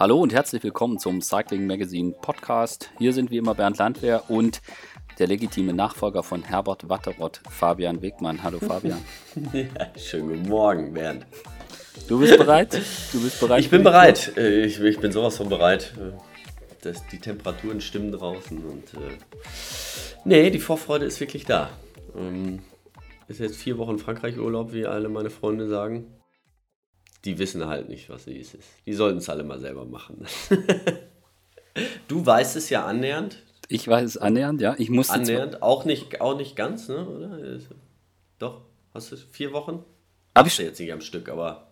Hallo und herzlich willkommen zum Cycling Magazine Podcast. Hier sind wie immer Bernd Landwehr und der legitime Nachfolger von Herbert Watteroth, Fabian Wegmann. Hallo Fabian. ja, schönen guten Morgen, Bernd. Du bist bereit? Du bist bereit? Ich bin bereit. Äh, ich, ich, bin sowas von bereit. Äh, das, die Temperaturen stimmen draußen und äh, nee, die Vorfreude ist wirklich da. Ähm, ist jetzt vier Wochen Frankreich-Urlaub, wie alle meine Freunde sagen die wissen halt nicht, was es ist. Die sollten es alle mal selber machen. du weißt es ja annähernd. Ich weiß es annähernd, ja. Ich muss annähernd, auch nicht, auch nicht ganz, ne? Oder? Doch, hast du vier Wochen? Habe ich jetzt nicht am Stück, aber.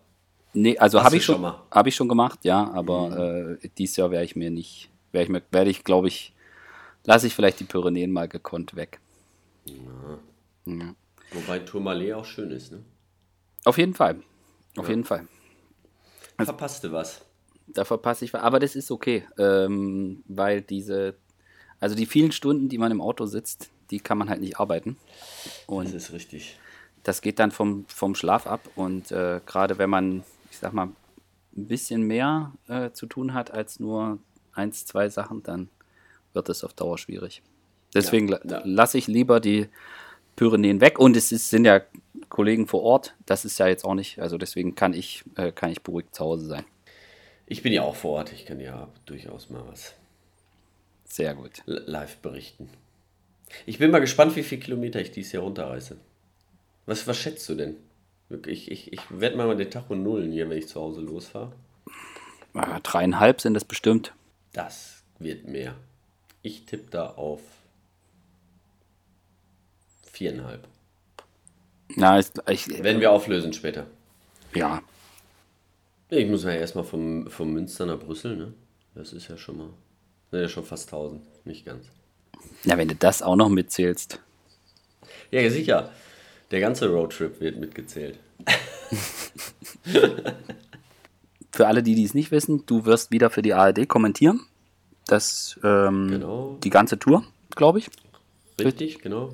Nee, also habe ich schon, schon habe ich schon gemacht, ja. Aber mhm. äh, dieses Jahr werde ich mir nicht, werde ich mir, werde ich, glaube ich, lasse ich vielleicht die Pyrenäen mal gekonnt weg. Ja. Ja. Wobei Tourmalet auch schön ist, ne? Auf jeden Fall. Auf ja. jeden Fall. Also, Verpasste was. Da verpasse ich was. Aber das ist okay, ähm, weil diese, also die vielen Stunden, die man im Auto sitzt, die kann man halt nicht arbeiten. Und das ist richtig. Das geht dann vom, vom Schlaf ab. Und äh, gerade wenn man, ich sag mal, ein bisschen mehr äh, zu tun hat als nur eins, zwei Sachen, dann wird es auf Dauer schwierig. Deswegen ja, ja. lasse ich lieber die Pyrenäen weg. Und es ist, sind ja Kollegen vor Ort. Das ist ja jetzt auch nicht, also deswegen kann ich, äh, kann ich beruhigt zu Hause sein. Ich bin ja auch vor Ort, ich kann ja durchaus mal was. Sehr gut. Live berichten. Ich bin mal gespannt, wie viele Kilometer ich dieses Jahr runterreiße. Was, was schätzt du denn? Ich, ich, ich werde mal den Tacho nullen hier, wenn ich zu Hause losfahre. Ja, dreieinhalb sind das bestimmt. Das wird mehr. Ich tippe da auf viereinhalb. Na, ich, ich, Werden wir auflösen später. Ja. Ich muss ja erstmal vom, vom Münster nach Brüssel, ne? Das ist ja schon mal. Ne, ja schon fast 1000, nicht ganz. Ja, wenn du das auch noch mitzählst. Ja, sicher. Der ganze Roadtrip wird mitgezählt. für alle, die es nicht wissen, du wirst wieder für die ARD kommentieren. Das, ähm, genau. Die ganze Tour, glaube ich. Richtig, genau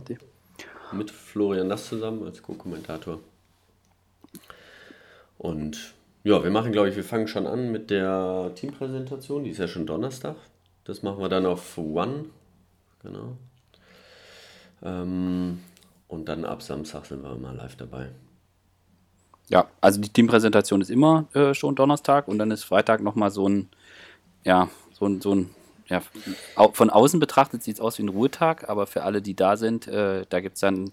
mit Florian Nass zusammen als Co-Kommentator. Und ja, wir machen, glaube ich, wir fangen schon an mit der Teampräsentation. Die ist ja schon Donnerstag. Das machen wir dann auf One. Genau. Ähm, und dann ab Samstag sind wir mal live dabei. Ja, also die Teampräsentation ist immer äh, schon Donnerstag und dann ist Freitag nochmal so ein, ja, so ein, so ein ja, von außen betrachtet sieht es aus wie ein Ruhetag, aber für alle, die da sind, äh, da gibt es dann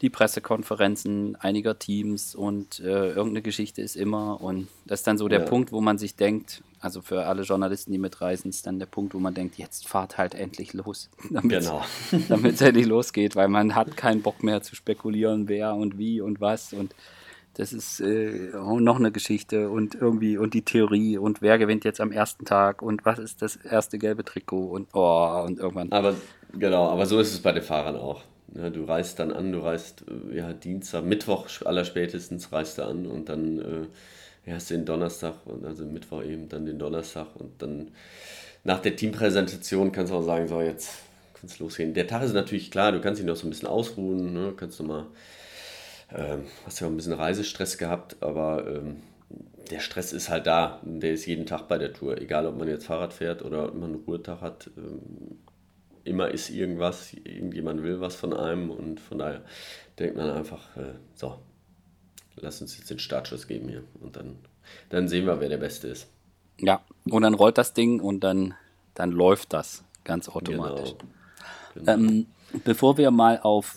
die Pressekonferenzen einiger Teams und äh, irgendeine Geschichte ist immer. Und das ist dann so der ja. Punkt, wo man sich denkt, also für alle Journalisten, die mitreisen, ist dann der Punkt, wo man denkt, jetzt fahrt halt endlich los. Genau. Damit es endlich losgeht, weil man hat keinen Bock mehr zu spekulieren, wer und wie und was. Und das ist äh, noch eine Geschichte und irgendwie und die Theorie und wer gewinnt jetzt am ersten Tag und was ist das erste gelbe Trikot und oh, und irgendwann. Aber genau, aber so ist es bei den Fahrern auch. Ja, du reist dann an, du reist äh, ja Dienstag, Mittwoch allerspätestens reist du an und dann äh, hast du den Donnerstag und also Mittwoch eben dann den Donnerstag und dann nach der Teampräsentation kannst du auch sagen, so jetzt kann es losgehen. Der Tag ist natürlich klar, du kannst dich noch so ein bisschen ausruhen, ne? kannst du mal ähm, hast ja auch ein bisschen Reisestress gehabt, aber ähm, der Stress ist halt da. Der ist jeden Tag bei der Tour. Egal, ob man jetzt Fahrrad fährt oder ob man einen Ruhetag hat. Ähm, immer ist irgendwas, irgendjemand will was von einem und von daher denkt man einfach, äh, so, lass uns jetzt den Startschuss geben hier und dann, dann sehen wir, wer der Beste ist. Ja, und dann rollt das Ding und dann, dann läuft das ganz automatisch. Genau. Genau. Ähm, bevor wir mal auf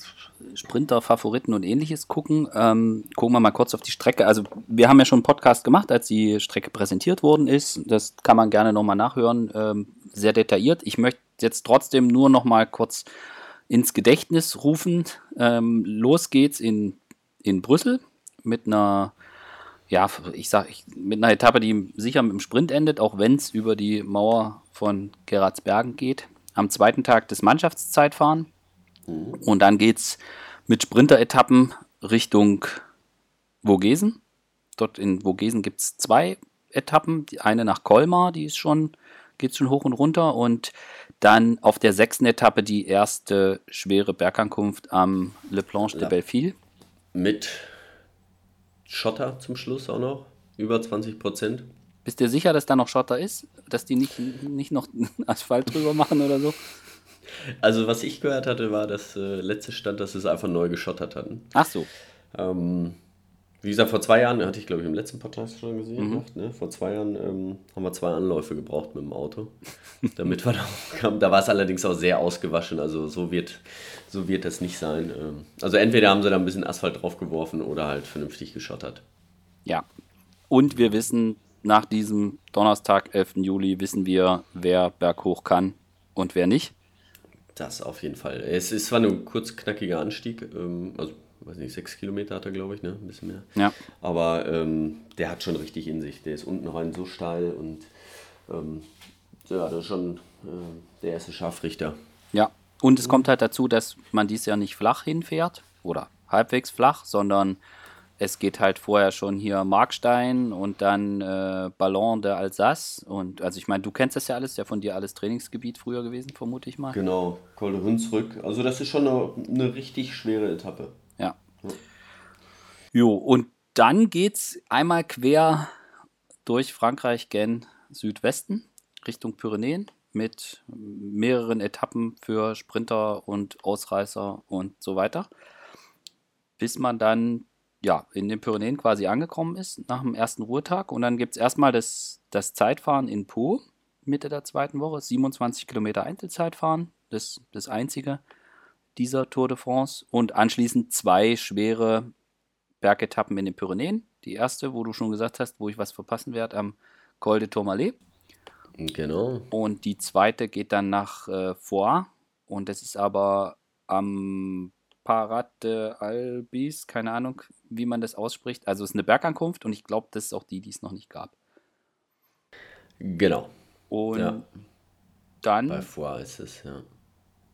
Sprinter, Favoriten und ähnliches gucken, ähm, gucken wir mal kurz auf die Strecke. Also wir haben ja schon einen Podcast gemacht, als die Strecke präsentiert worden ist. Das kann man gerne nochmal nachhören, ähm, sehr detailliert. Ich möchte jetzt trotzdem nur nochmal kurz ins Gedächtnis rufen. Ähm, los geht's in, in Brüssel mit einer, ja, ich sag, mit einer Etappe, die sicher mit dem Sprint endet, auch wenn es über die Mauer von Geratsbergen geht. Am zweiten Tag des Mannschaftszeitfahren. Mhm. Und dann geht es mit Sprinter-Etappen Richtung Vogesen. Dort in Vogesen gibt es zwei Etappen. Die eine nach Colmar, die ist schon, geht schon hoch und runter. Und dann auf der sechsten Etappe die erste schwere Bergankunft am Le Planche de Belleville. Mit Schotter zum Schluss auch noch, über 20 Prozent. Bist du sicher, dass da noch Schotter ist? Dass die nicht, nicht noch Asphalt drüber machen oder so? Also, was ich gehört hatte, war das äh, letzte Stand, dass sie es einfach neu geschottert hatten. Ach so. Ähm, wie gesagt, vor zwei Jahren, hatte ich glaube ich im letzten Podcast schon gesehen, mhm. ne? vor zwei Jahren ähm, haben wir zwei Anläufe gebraucht mit dem Auto, damit wir da kamen. Da war es allerdings auch sehr ausgewaschen, also so wird, so wird das nicht sein. Ähm, also entweder haben sie da ein bisschen Asphalt draufgeworfen oder halt vernünftig geschottert. Ja, und wir wissen, nach diesem Donnerstag, 11. Juli, wissen wir, wer berghoch kann und wer nicht. Das auf jeden Fall. Es ist zwar nur ein kurz knackiger Anstieg, ähm, also weiß nicht, sechs Kilometer hat er, glaube ich, ne? Ein bisschen mehr. Ja. Aber ähm, der hat schon richtig in sich. Der ist unten rein so steil und ähm, ja, das ist schon äh, der erste Scharfrichter. Ja, und es kommt halt dazu, dass man dies Jahr nicht flach hinfährt oder halbwegs flach, sondern es geht halt vorher schon hier Markstein und dann äh, Ballon de Alsace. Und also ich meine, du kennst das ja alles, ja von dir alles Trainingsgebiet früher gewesen, vermute ich mal. Genau, Col de Hunsrück. Also das ist schon eine, eine richtig schwere Etappe. Ja. Jo, und dann geht's einmal quer durch Frankreich gen Südwesten Richtung Pyrenäen mit mehreren Etappen für Sprinter und Ausreißer und so weiter. Bis man dann ja, in den Pyrenäen quasi angekommen ist nach dem ersten Ruhetag. Und dann gibt es erstmal das, das Zeitfahren in Po, Mitte der zweiten Woche, 27 Kilometer Einzelzeitfahren, das, das einzige dieser Tour de France und anschließend zwei schwere Bergetappen in den Pyrenäen. Die erste, wo du schon gesagt hast, wo ich was verpassen werde, am Col de Tourmalet. Genau. Und die zweite geht dann nach äh, Foix und das ist aber am Parat de Albis, keine Ahnung, wie man das ausspricht. Also es ist eine Bergankunft und ich glaube, das ist auch die, die es noch nicht gab. Genau. Und ja. dann. Bei Foix ist es, ja.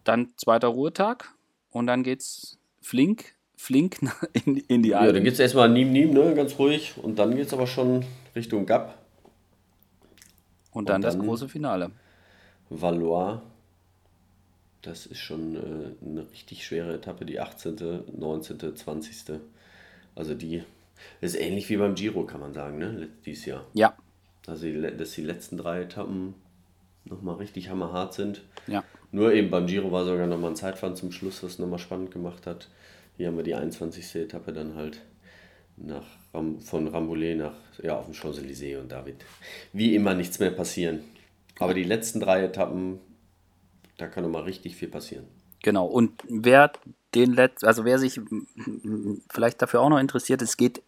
Dann zweiter Ruhetag und dann geht's flink, flink in, in die Alpen. Ja, dann geht es erstmal Nîmes, Nîmes, ne, ganz ruhig. Und dann geht es aber schon Richtung Gap. Und dann, und dann das große Finale. Valois. Das ist schon äh, eine richtig schwere Etappe, die 18., 19., 20. Also die ist ähnlich wie beim Giro, kann man sagen, ne? Dieses Jahr. Ja. Also die, dass die letzten drei Etappen nochmal richtig hammerhart sind. Ja. Nur eben beim Giro war sogar nochmal ein Zeitfahren zum Schluss, was nochmal spannend gemacht hat. Hier haben wir die 21. Etappe dann halt nach Ram von Rambouillet nach, ja, auf dem Champs-Élysées und da wird wie immer nichts mehr passieren. Aber die letzten drei Etappen, da kann nochmal richtig viel passieren. Genau, und wer den Let also wer sich vielleicht dafür auch noch interessiert, es geht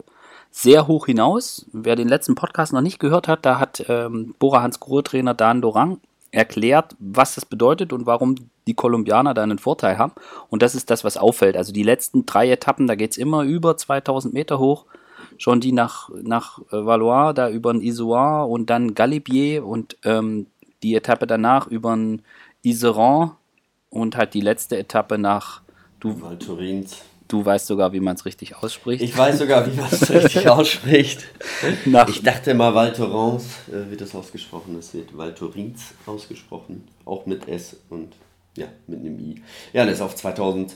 sehr hoch hinaus. Wer den letzten Podcast noch nicht gehört hat, da hat ähm, Bora Hans Trainer Dan Dorang erklärt, was das bedeutet und warum die Kolumbianer da einen Vorteil haben. Und das ist das, was auffällt. Also die letzten drei Etappen, da geht es immer über 2000 Meter hoch. Schon die nach, nach äh, Valois, da über den Isoire und dann Galibier und ähm, die Etappe danach über den Iseran und halt die letzte Etappe nach du, Val. Du weißt sogar, wie man es richtig ausspricht. Ich weiß sogar, wie man es richtig ausspricht. Nach ich dachte mal, Val Thorens äh, wird das ausgesprochen. Es wird Val Thorens ausgesprochen. Auch mit S und ja, mit einem I. Ja, das ist auf 2000,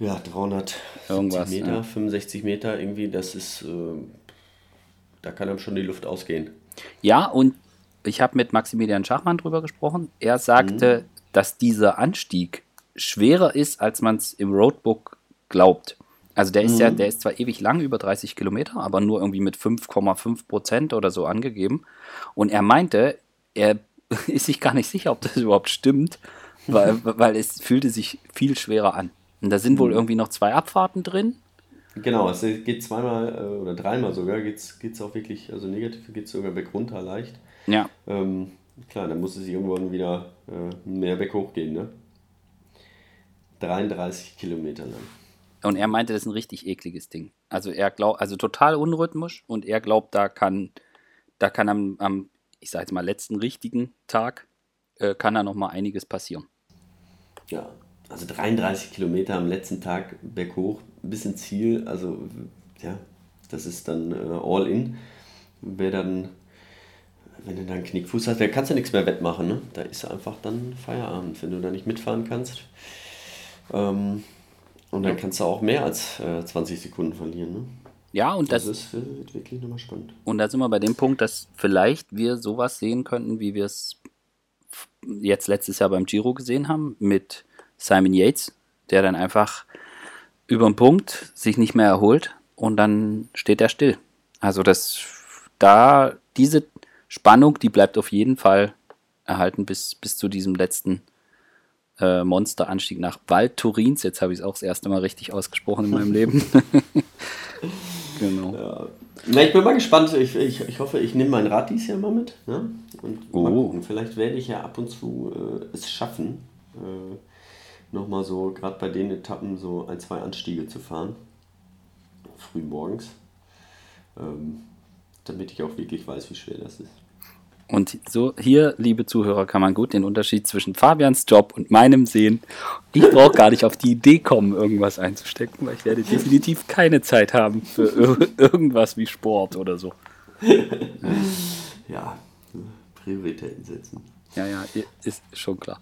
ja, 300 Irgendwas, Meter, ja. 65 Meter irgendwie. Das ist, äh, da kann einem schon die Luft ausgehen. Ja, und ich habe mit Maximilian Schachmann drüber gesprochen. Er sagte, mhm. dass dieser Anstieg schwerer ist, als man es im Roadbook glaubt. Also der ist mhm. ja, der ist zwar ewig lang, über 30 Kilometer, aber nur irgendwie mit 5,5 Prozent oder so angegeben. Und er meinte, er ist sich gar nicht sicher, ob das überhaupt stimmt, weil, weil es fühlte sich viel schwerer an. Und da sind wohl mhm. irgendwie noch zwei Abfahrten drin. Genau, es geht zweimal äh, oder dreimal sogar, geht es auch wirklich, also negativ geht es sogar bergunter leicht. Ja. Ähm, klar, dann muss es irgendwann wieder äh, mehr berghoch gehen, ne? 33 Kilometer lang. Und er meinte, das ist ein richtig ekliges Ding. Also er glaubt, also total unrhythmisch und er glaubt, da kann, da kann am, am ich sage jetzt mal, letzten richtigen Tag, äh, kann da noch mal einiges passieren. Ja, also 33 Kilometer am letzten Tag berghoch, ein bisschen Ziel, also ja, das ist dann äh, all in. Wer dann, wenn du dann Knickfuß hast, da kannst du nichts mehr wettmachen, ne? Da ist einfach dann Feierabend, wenn du da nicht mitfahren kannst. Ähm, und dann kannst du auch mehr als äh, 20 Sekunden verlieren. Ne? Ja, und das, das ist wird wirklich nochmal spannend. Und da sind wir bei dem Punkt, dass vielleicht wir sowas sehen könnten, wie wir es jetzt letztes Jahr beim Giro gesehen haben, mit Simon Yates, der dann einfach über den Punkt sich nicht mehr erholt und dann steht er still. Also das da diese Spannung, die bleibt auf jeden Fall erhalten bis, bis zu diesem letzten äh, Monsteranstieg nach Val Turins. Jetzt habe ich es auch das erste Mal richtig ausgesprochen in meinem Leben. genau. Ja. Na, ich bin mal gespannt. Ich, ich, ich hoffe, ich nehme mein Rad dieses Jahr mal mit. Ne? Und oh. Vielleicht werde ich ja ab und zu äh, es schaffen, äh, nochmal so, gerade bei den Etappen, so ein, zwei Anstiege zu fahren. Früh morgens. Ähm, damit ich auch wirklich weiß, wie schwer das ist. Und so hier, liebe Zuhörer, kann man gut den Unterschied zwischen Fabians Job und meinem sehen. Ich brauche gar nicht auf die Idee kommen, irgendwas einzustecken, weil ich werde definitiv keine Zeit haben für irgendwas wie Sport oder so. ja, Prioritäten setzen. Ja, ja, ist schon klar.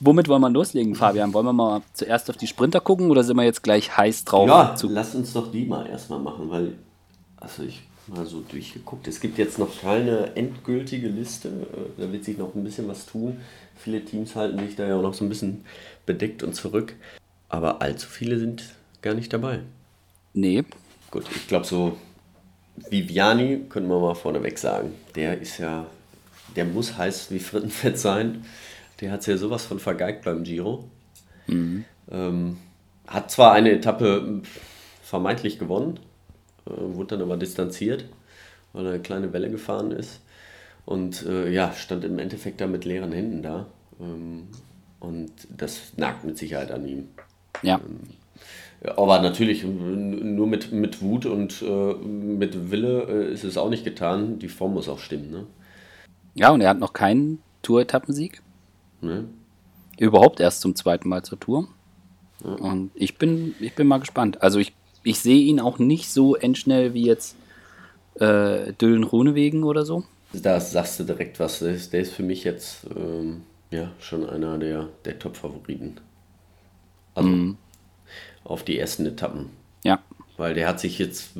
Womit wollen wir loslegen, Fabian? Wollen wir mal zuerst auf die Sprinter gucken oder sind wir jetzt gleich heiß drauf? Ja, lass uns doch die mal erstmal machen, weil also ich mal so durchgeguckt. Es gibt jetzt noch keine endgültige Liste. Äh, da wird sich noch ein bisschen was tun. Viele Teams halten sich da ja auch noch so ein bisschen bedeckt und zurück. Aber allzu viele sind gar nicht dabei. Nee. Gut, ich glaube so Viviani können wir mal vorneweg sagen. Der ist ja, der muss heiß wie Frittenfett sein. Der hat es ja sowas von vergeigt beim Giro. Mhm. Ähm, hat zwar eine Etappe vermeintlich gewonnen, wurde dann aber distanziert, weil er eine kleine Welle gefahren ist. Und äh, ja, stand im Endeffekt da mit leeren Händen da. Ähm, und das nagt mit Sicherheit an ihm. Ja. Ähm, aber natürlich, nur mit, mit Wut und äh, mit Wille äh, ist es auch nicht getan. Die Form muss auch stimmen. Ne? Ja, und er hat noch keinen Tour-Etappensieg. Ne? Überhaupt erst zum zweiten Mal zur Tour. Ja. Und ich bin, ich bin mal gespannt. Also ich ich sehe ihn auch nicht so endschnell wie jetzt äh, Dylan Runewegen oder so. Da sagst du direkt was. Der ist, der ist für mich jetzt ähm, ja, schon einer der, der Top-Favoriten. Also mhm. auf die ersten Etappen. Ja. Weil der hat sich jetzt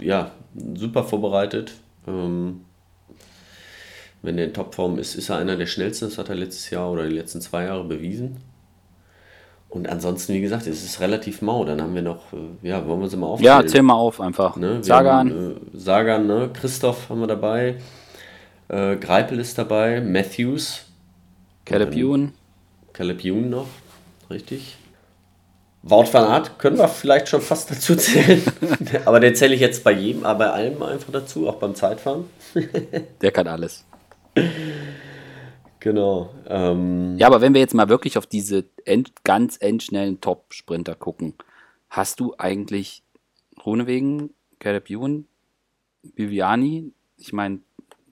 ja, super vorbereitet. Ähm, wenn der in Topform ist, ist er einer der schnellsten. Das hat er letztes Jahr oder die letzten zwei Jahre bewiesen. Und ansonsten, wie gesagt, es ist relativ mau. Dann haben wir noch, äh, ja, wollen wir sie mal aufzählen? Ja, zähl mal auf einfach. Ne? Sagan. Haben, äh, Sagan, ne? Christoph haben wir dabei. Äh, Greipel ist dabei. Matthews. Caleb Ewan. Caleb Ewan noch, richtig. Wout van Aert können wir vielleicht schon fast dazu zählen. aber den zähle ich jetzt bei jedem, aber bei allem einfach dazu, auch beim Zeitfahren. Der kann alles. Genau. Ähm, ja, aber wenn wir jetzt mal wirklich auf diese end, ganz endschnellen Top-Sprinter gucken, hast du eigentlich Runewegen, Caleb Ewan, Viviani, ich meine,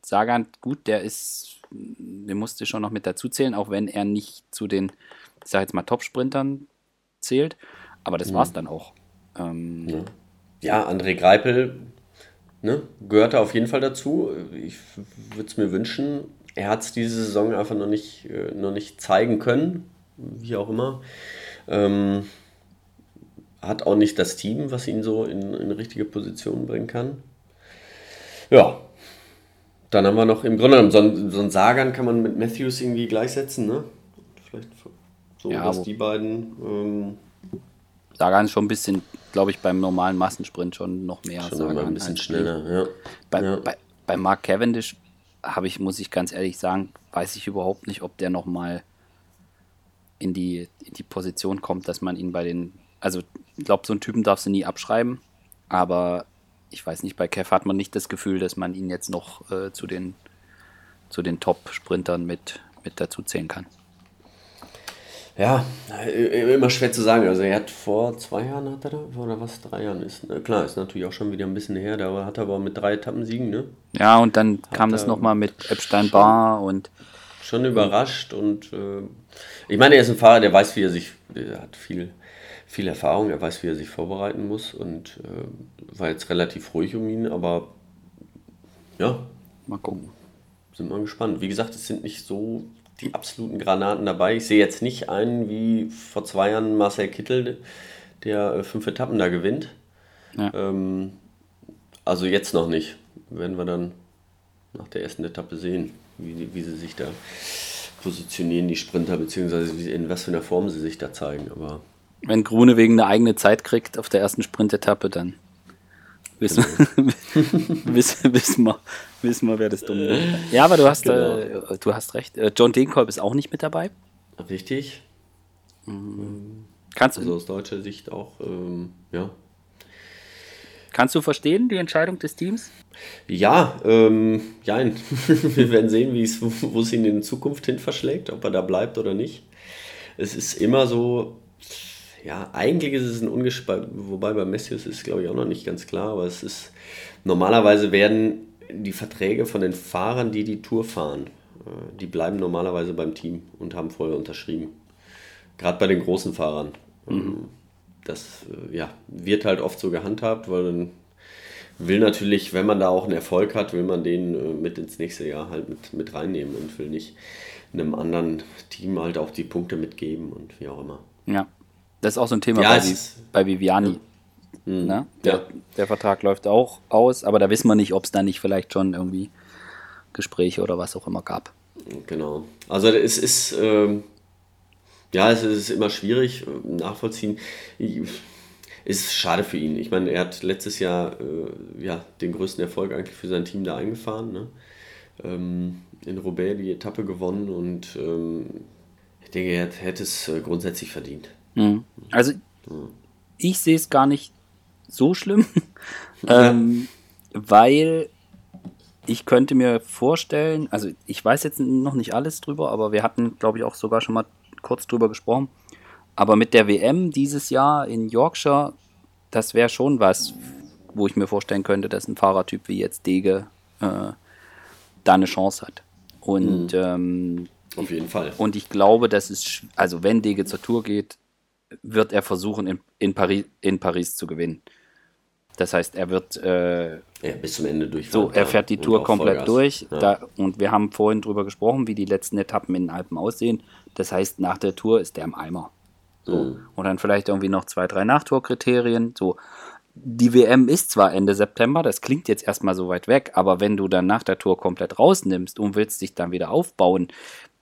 Sagan, gut, der ist, der musste schon noch mit dazu zählen, auch wenn er nicht zu den, ich sag jetzt mal, Top-Sprintern zählt, aber das mhm. war's dann auch. Ähm, ja. ja, André Greipel ne, gehörte auf jeden Fall dazu. Ich würde es mir wünschen, er hat es diese Saison einfach noch nicht, äh, noch nicht zeigen können, wie auch immer. Ähm, hat auch nicht das Team, was ihn so in, in richtige Position bringen kann. Ja, dann haben wir noch im Grunde genommen so ein, so ein Sagan kann man mit Matthews irgendwie gleichsetzen, ne? Vielleicht so, ja, dass die beiden. Ähm, Sagan ist schon ein bisschen, glaube ich, beim normalen Massensprint schon noch mehr. Schon Sagan ein bisschen schneller, ja. Bei, ja. Bei, bei Mark Cavendish habe ich, muss ich ganz ehrlich sagen, weiß ich überhaupt nicht, ob der nochmal in die, in die Position kommt, dass man ihn bei den, also ich glaube, so einen Typen darfst du nie abschreiben, aber ich weiß nicht, bei Kev hat man nicht das Gefühl, dass man ihn jetzt noch äh, zu den, zu den Top-Sprintern mit, mit dazu zählen kann. Ja, immer schwer zu sagen. Also er hat vor zwei Jahren, hat er da, oder was, drei Jahren ist. Klar, ist natürlich auch schon wieder ein bisschen her, da hat er aber mit drei Etappen siegen, ne? Ja, und dann hat kam das nochmal mit Epstein Bar und. Schon überrascht und äh, ich meine, er ist ein Fahrer, der weiß, wie er sich, er hat viel, viel Erfahrung, er weiß, wie er sich vorbereiten muss und äh, war jetzt relativ ruhig um ihn, aber ja. Mal gucken. Sind wir gespannt. Wie gesagt, es sind nicht so die absoluten Granaten dabei. Ich sehe jetzt nicht einen wie vor zwei Jahren Marcel Kittel, der äh, fünf Etappen da gewinnt. Ja. Ähm, also jetzt noch nicht. Werden wir dann nach der ersten Etappe sehen, wie, wie sie sich da positionieren, die Sprinter, beziehungsweise in was für einer Form sie sich da zeigen. Aber Wenn Grune wegen eine eigene Zeit kriegt auf der ersten Sprintetappe, dann wissen, genau. wissen, wissen, wir, wissen wir, wer das dumm ist. Ja, aber du hast, genau. äh, du hast recht. Äh, John Degenkolb ist auch nicht mit dabei. Richtig. Mhm. Kannst also aus deutscher Sicht auch, ähm, ja. Kannst du verstehen, die Entscheidung des Teams? Ja, ähm, ja, wir werden sehen, wie es, wo es ihn in Zukunft hin verschlägt, ob er da bleibt oder nicht. Es ist immer so, ja, eigentlich ist es ein Ungespannt, wobei bei Messius ist es, glaube ich, auch noch nicht ganz klar, aber es ist, normalerweise werden die Verträge von den Fahrern, die die Tour fahren, äh, die bleiben normalerweise beim Team und haben vorher unterschrieben. Gerade bei den großen Fahrern. Mhm. Das äh, ja, wird halt oft so gehandhabt, weil dann will natürlich, wenn man da auch einen Erfolg hat, will man den äh, mit ins nächste Jahr halt mit, mit reinnehmen und will nicht einem anderen Team halt auch die Punkte mitgeben und wie auch immer. Ja, das ist auch so ein Thema ja, bei, bei Viviani. Ja. Ne? Der, ja. der Vertrag läuft auch aus, aber da wissen wir nicht, ob es da nicht vielleicht schon irgendwie Gespräche oder was auch immer gab. Genau. Also es ist, ähm, ja, es ist immer schwierig äh, nachvollziehen. Es ist schade für ihn. Ich meine, er hat letztes Jahr äh, ja, den größten Erfolg eigentlich für sein Team da eingefahren. Ne? Ähm, in Roubaix die Etappe gewonnen und ähm, ich denke, er hätte es äh, grundsätzlich verdient. Mhm. Also, ich sehe es gar nicht so schlimm, ähm, weil ich könnte mir vorstellen, also ich weiß jetzt noch nicht alles drüber, aber wir hatten, glaube ich, auch sogar schon mal kurz drüber gesprochen. Aber mit der WM dieses Jahr in Yorkshire, das wäre schon was, wo ich mir vorstellen könnte, dass ein Fahrertyp wie jetzt Dege äh, da eine Chance hat. Und mhm. ähm, auf jeden Fall. Und ich glaube, dass es, also wenn Dege zur Tour geht, wird er versuchen, in, in, Paris, in Paris zu gewinnen. Das heißt, er wird äh, ja, bis zum Ende durchfahren. So, er fährt die Tour komplett Vollgas. durch. Ja. Da, und wir haben vorhin drüber gesprochen, wie die letzten Etappen in den Alpen aussehen. Das heißt, nach der Tour ist der im Eimer. So. Mhm. Und dann vielleicht irgendwie noch zwei, drei Nachtourkriterien. So. Die WM ist zwar Ende September, das klingt jetzt erstmal so weit weg, aber wenn du dann nach der Tour komplett rausnimmst und willst dich dann wieder aufbauen,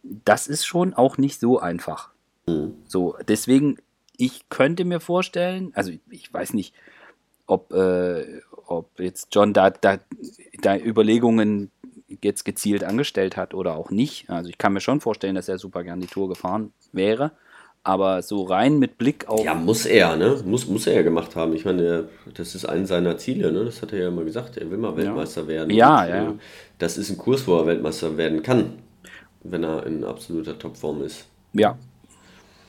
das ist schon auch nicht so einfach. Mhm. So, deswegen, ich könnte mir vorstellen, also ich weiß nicht, ob, äh, ob jetzt John da, da, da Überlegungen jetzt gezielt angestellt hat oder auch nicht. Also ich kann mir schon vorstellen, dass er super gern die Tour gefahren wäre. Aber so rein mit Blick auf. Ja, muss er, ne? Muss, muss er ja gemacht haben. Ich meine, das ist eines seiner Ziele, ne? Das hat er ja immer gesagt. Er will mal Weltmeister ja. werden. Ja, und, ja. Äh, das ist ein Kurs, wo er Weltmeister werden kann, wenn er in absoluter Topform ist. Ja.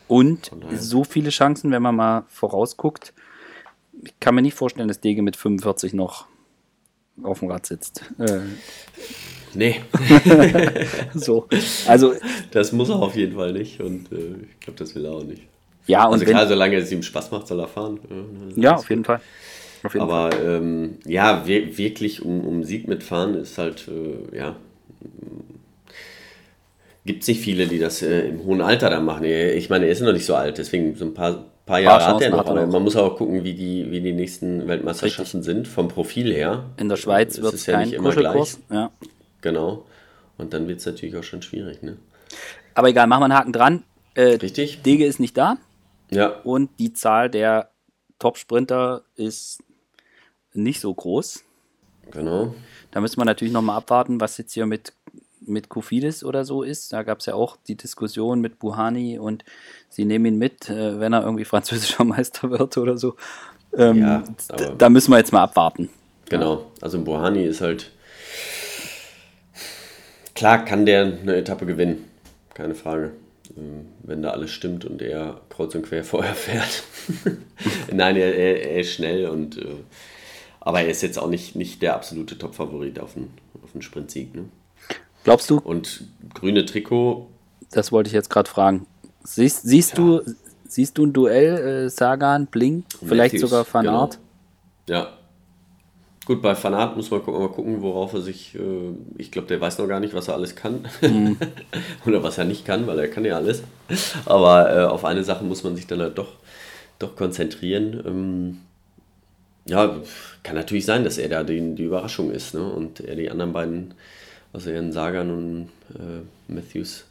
Und so viele Chancen, wenn man mal vorausguckt. Ich kann mir nicht vorstellen, dass Dege mit 45 noch auf dem Rad sitzt. Äh. Nee. so. Also. Das muss er auf jeden Fall nicht und äh, ich glaube, das will er auch nicht. Ja, und also klar, solange es ihm Spaß macht, soll er fahren. Ja, auf jeden Fall. Auf jeden Aber Fall. Ähm, ja, wirklich um, um Sieg mitfahren ist halt, äh, ja, gibt es nicht viele, die das äh, im hohen Alter dann machen. Ich meine, er ist noch nicht so alt, deswegen so ein paar paar Jahre hat er noch, aber man muss auch gucken, wie die, wie die nächsten Weltmeisterschaften Richtig. sind, vom Profil her. In der Schweiz wird es kein ja Kuschelkurs. Ja. Genau. Und dann wird es natürlich auch schon schwierig. Ne? Aber egal, machen wir einen Haken dran. Äh, Richtig. Dege ist nicht da. Ja. Und die Zahl der Top-Sprinter ist nicht so groß. Genau. Da müssen wir natürlich nochmal abwarten, was jetzt hier mit mit Kofidis oder so ist. Da gab es ja auch die Diskussion mit Buhani und sie nehmen ihn mit, äh, wenn er irgendwie französischer Meister wird oder so. Ähm, ja, da müssen wir jetzt mal abwarten. Genau, also Buhani ist halt. Klar kann der eine Etappe gewinnen, keine Frage. Ähm, wenn da alles stimmt und er kreuz und quer vorher fährt. Nein, er, er, er, ist schnell und. Äh, aber er ist jetzt auch nicht, nicht der absolute Top-Favorit auf einen, auf einen Sprintsieg. Ne? Glaubst du? Und grüne Trikot. Das wollte ich jetzt gerade fragen. Siehst, siehst, ja. du, siehst du ein Duell, äh, Sagan, Blink, vielleicht Matthews, sogar Van genau. Ja. Gut, bei Van Aert muss man gucken, mal gucken, worauf er sich. Äh, ich glaube, der weiß noch gar nicht, was er alles kann. Mhm. Oder was er nicht kann, weil er kann ja alles. Aber äh, auf eine Sache muss man sich dann halt doch, doch konzentrieren. Ähm, Ja, kann natürlich sein, dass er da die, die Überraschung ist ne? und er die anderen beiden, also Ian Sagan und äh, Matthews,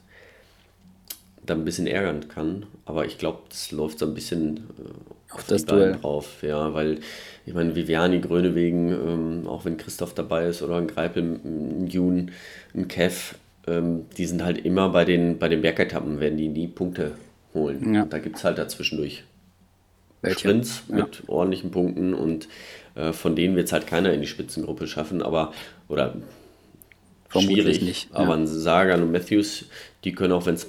da ein bisschen ärgern kann. Aber ich glaube, das läuft so ein bisschen äh, auf das Duell drauf. Ja, weil ich meine, Viviani, Grönewegen, ähm, auch wenn Christoph dabei ist oder ein Greipel, ein Jun, ein Kev, ähm, die sind halt immer bei den, bei den Bergetappen, werden die nie Punkte holen. Ja. Da gibt es halt dazwischendurch Welche? Sprints ja. mit ordentlichen Punkten und äh, von denen wird es halt keiner in die Spitzengruppe schaffen, aber oder Vermutlich schwierig. Nicht, ja. Aber ein Sagan und Matthews, die können auch, wenn es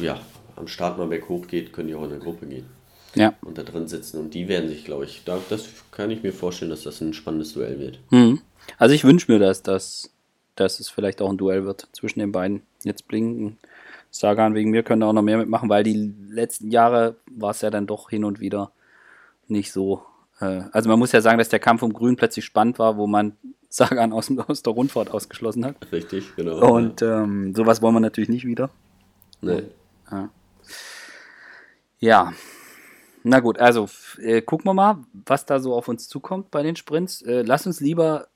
ja, am Start mal berghoch geht, können die auch in der Gruppe gehen. Ja. Und da drin sitzen. Und die werden sich, glaube ich, da, das kann ich mir vorstellen, dass das ein spannendes Duell wird. Mhm. Also ich wünsche mir, dass, dass, dass es vielleicht auch ein Duell wird zwischen den beiden. Jetzt blinken. Sagan wegen mir können auch noch mehr mitmachen, weil die letzten Jahre war es ja dann doch hin und wieder nicht so. Äh, also man muss ja sagen, dass der Kampf um Grün plötzlich spannend war, wo man Sagan aus, aus der Rundfahrt ausgeschlossen hat. Richtig, genau. Und ähm, sowas wollen wir natürlich nicht wieder. Nee. Ja. ja. Na gut, also äh, gucken wir mal, was da so auf uns zukommt bei den Sprints. Äh, lass uns lieber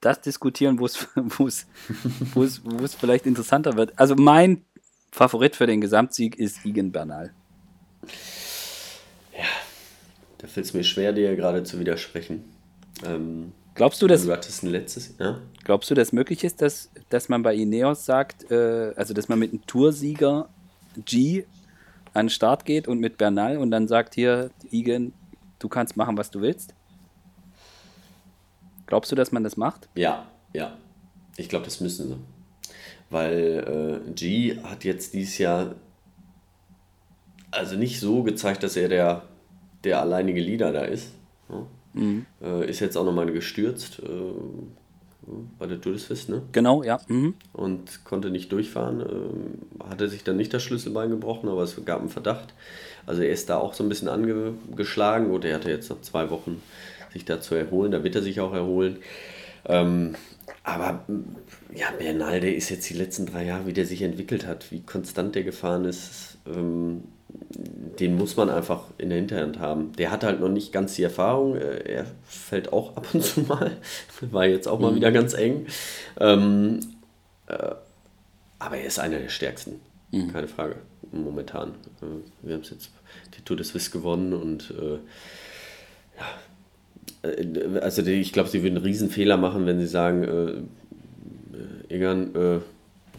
das diskutieren, wo es vielleicht interessanter wird. Also mein Favorit für den Gesamtsieg ist Igen Bernal. Da fällt es mir schwer, dir gerade zu widersprechen. Ähm, Glaubst du, dass, du hattest ein letztes, ja? glaubst du, dass möglich ist, dass, dass man bei Ineos sagt, äh, also dass man mit einem Toursieger G an den Start geht und mit Bernal und dann sagt hier, Igen, du kannst machen, was du willst? Glaubst du, dass man das macht? Ja, ja. Ich glaube, das müssen sie. Weil äh, G hat jetzt dieses Jahr also nicht so gezeigt, dass er der, der alleinige Leader da ist. Ja? Mhm. Äh, ist jetzt auch nochmal gestürzt äh, bei der Tour de Suisse, ne? Genau, ja. Mhm. Und konnte nicht durchfahren. Äh, hatte sich dann nicht das Schlüsselbein gebrochen, aber es gab einen Verdacht. Also er ist da auch so ein bisschen angeschlagen. Gut, er hatte jetzt noch zwei Wochen sich da zu erholen. Da wird er sich auch erholen. Ähm, aber ja, Bernal, ist jetzt die letzten drei Jahre, wie der sich entwickelt hat, wie konstant der gefahren ist. Ähm, den muss man einfach in der Hinterhand haben. Der hat halt noch nicht ganz die Erfahrung. Äh, er fällt auch ab und zu mal. War jetzt auch mal mhm. wieder ganz eng. Ähm, äh, aber er ist einer der stärksten. Mhm. Keine Frage. Momentan. Äh, wir haben jetzt die Tour de Suisse gewonnen und äh, ja. Äh, also ich glaube, sie würden einen riesen Fehler machen, wenn sie sagen, äh, Egan, äh,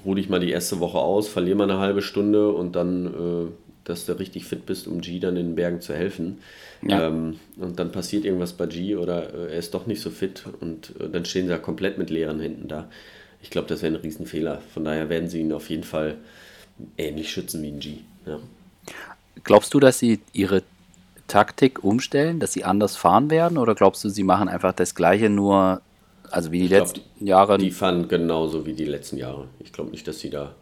ruh dich mal die erste Woche aus, verlier mal eine halbe Stunde und dann dass du richtig fit bist, um G dann in den Bergen zu helfen. Ja. Ähm, und dann passiert irgendwas bei G oder äh, er ist doch nicht so fit und äh, dann stehen sie ja komplett mit leeren Händen da. Ich glaube, das wäre ein Riesenfehler. Von daher werden sie ihn auf jeden Fall ähnlich schützen wie ein G. Ja. Glaubst du, dass sie ihre Taktik umstellen, dass sie anders fahren werden? Oder glaubst du, sie machen einfach das Gleiche, nur, also wie die ich letzten glaub, Jahre? Die fahren genauso wie die letzten Jahre. Ich glaube nicht, dass sie da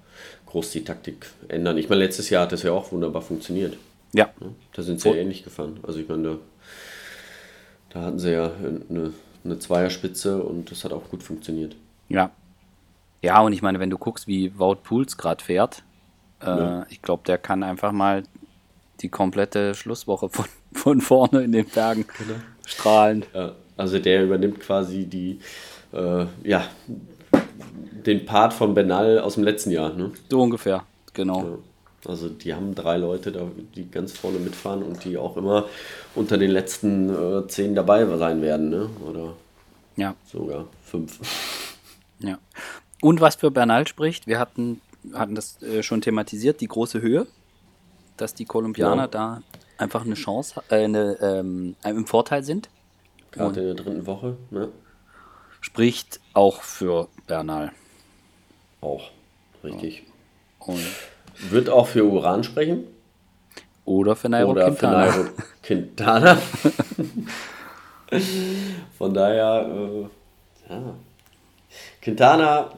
groß die Taktik ändern. Ich meine, letztes Jahr hat das ja auch wunderbar funktioniert. Ja. Da sind sie ja ähnlich gefahren. Also ich meine, da, da hatten sie ja eine, eine Zweierspitze und das hat auch gut funktioniert. Ja. Ja, und ich meine, wenn du guckst, wie Wout Pools gerade fährt, äh, ja. ich glaube, der kann einfach mal die komplette Schlusswoche von, von vorne in den Bergen genau. strahlen. Ja, also der übernimmt quasi die, äh, ja, den Part von Benal aus dem letzten Jahr. Ne? So ungefähr, genau. Ja. Also die haben drei Leute, da, die ganz vorne mitfahren und die auch immer unter den letzten äh, zehn dabei sein werden, ne? Oder ja. sogar fünf. Ja. Und was für Bernal spricht, wir hatten, hatten das äh, schon thematisiert, die große Höhe, dass die Kolumbianer ja. da einfach eine Chance, äh, eine, ähm, im Vorteil sind. Gerade in der dritten Woche, ne? Spricht auch für Bernal. Auch, richtig. Und Wird auch für Uran sprechen? Oder für Nairo Oder Quintana. Für Nairo Quintana. Von daher, äh, ja. Quintana,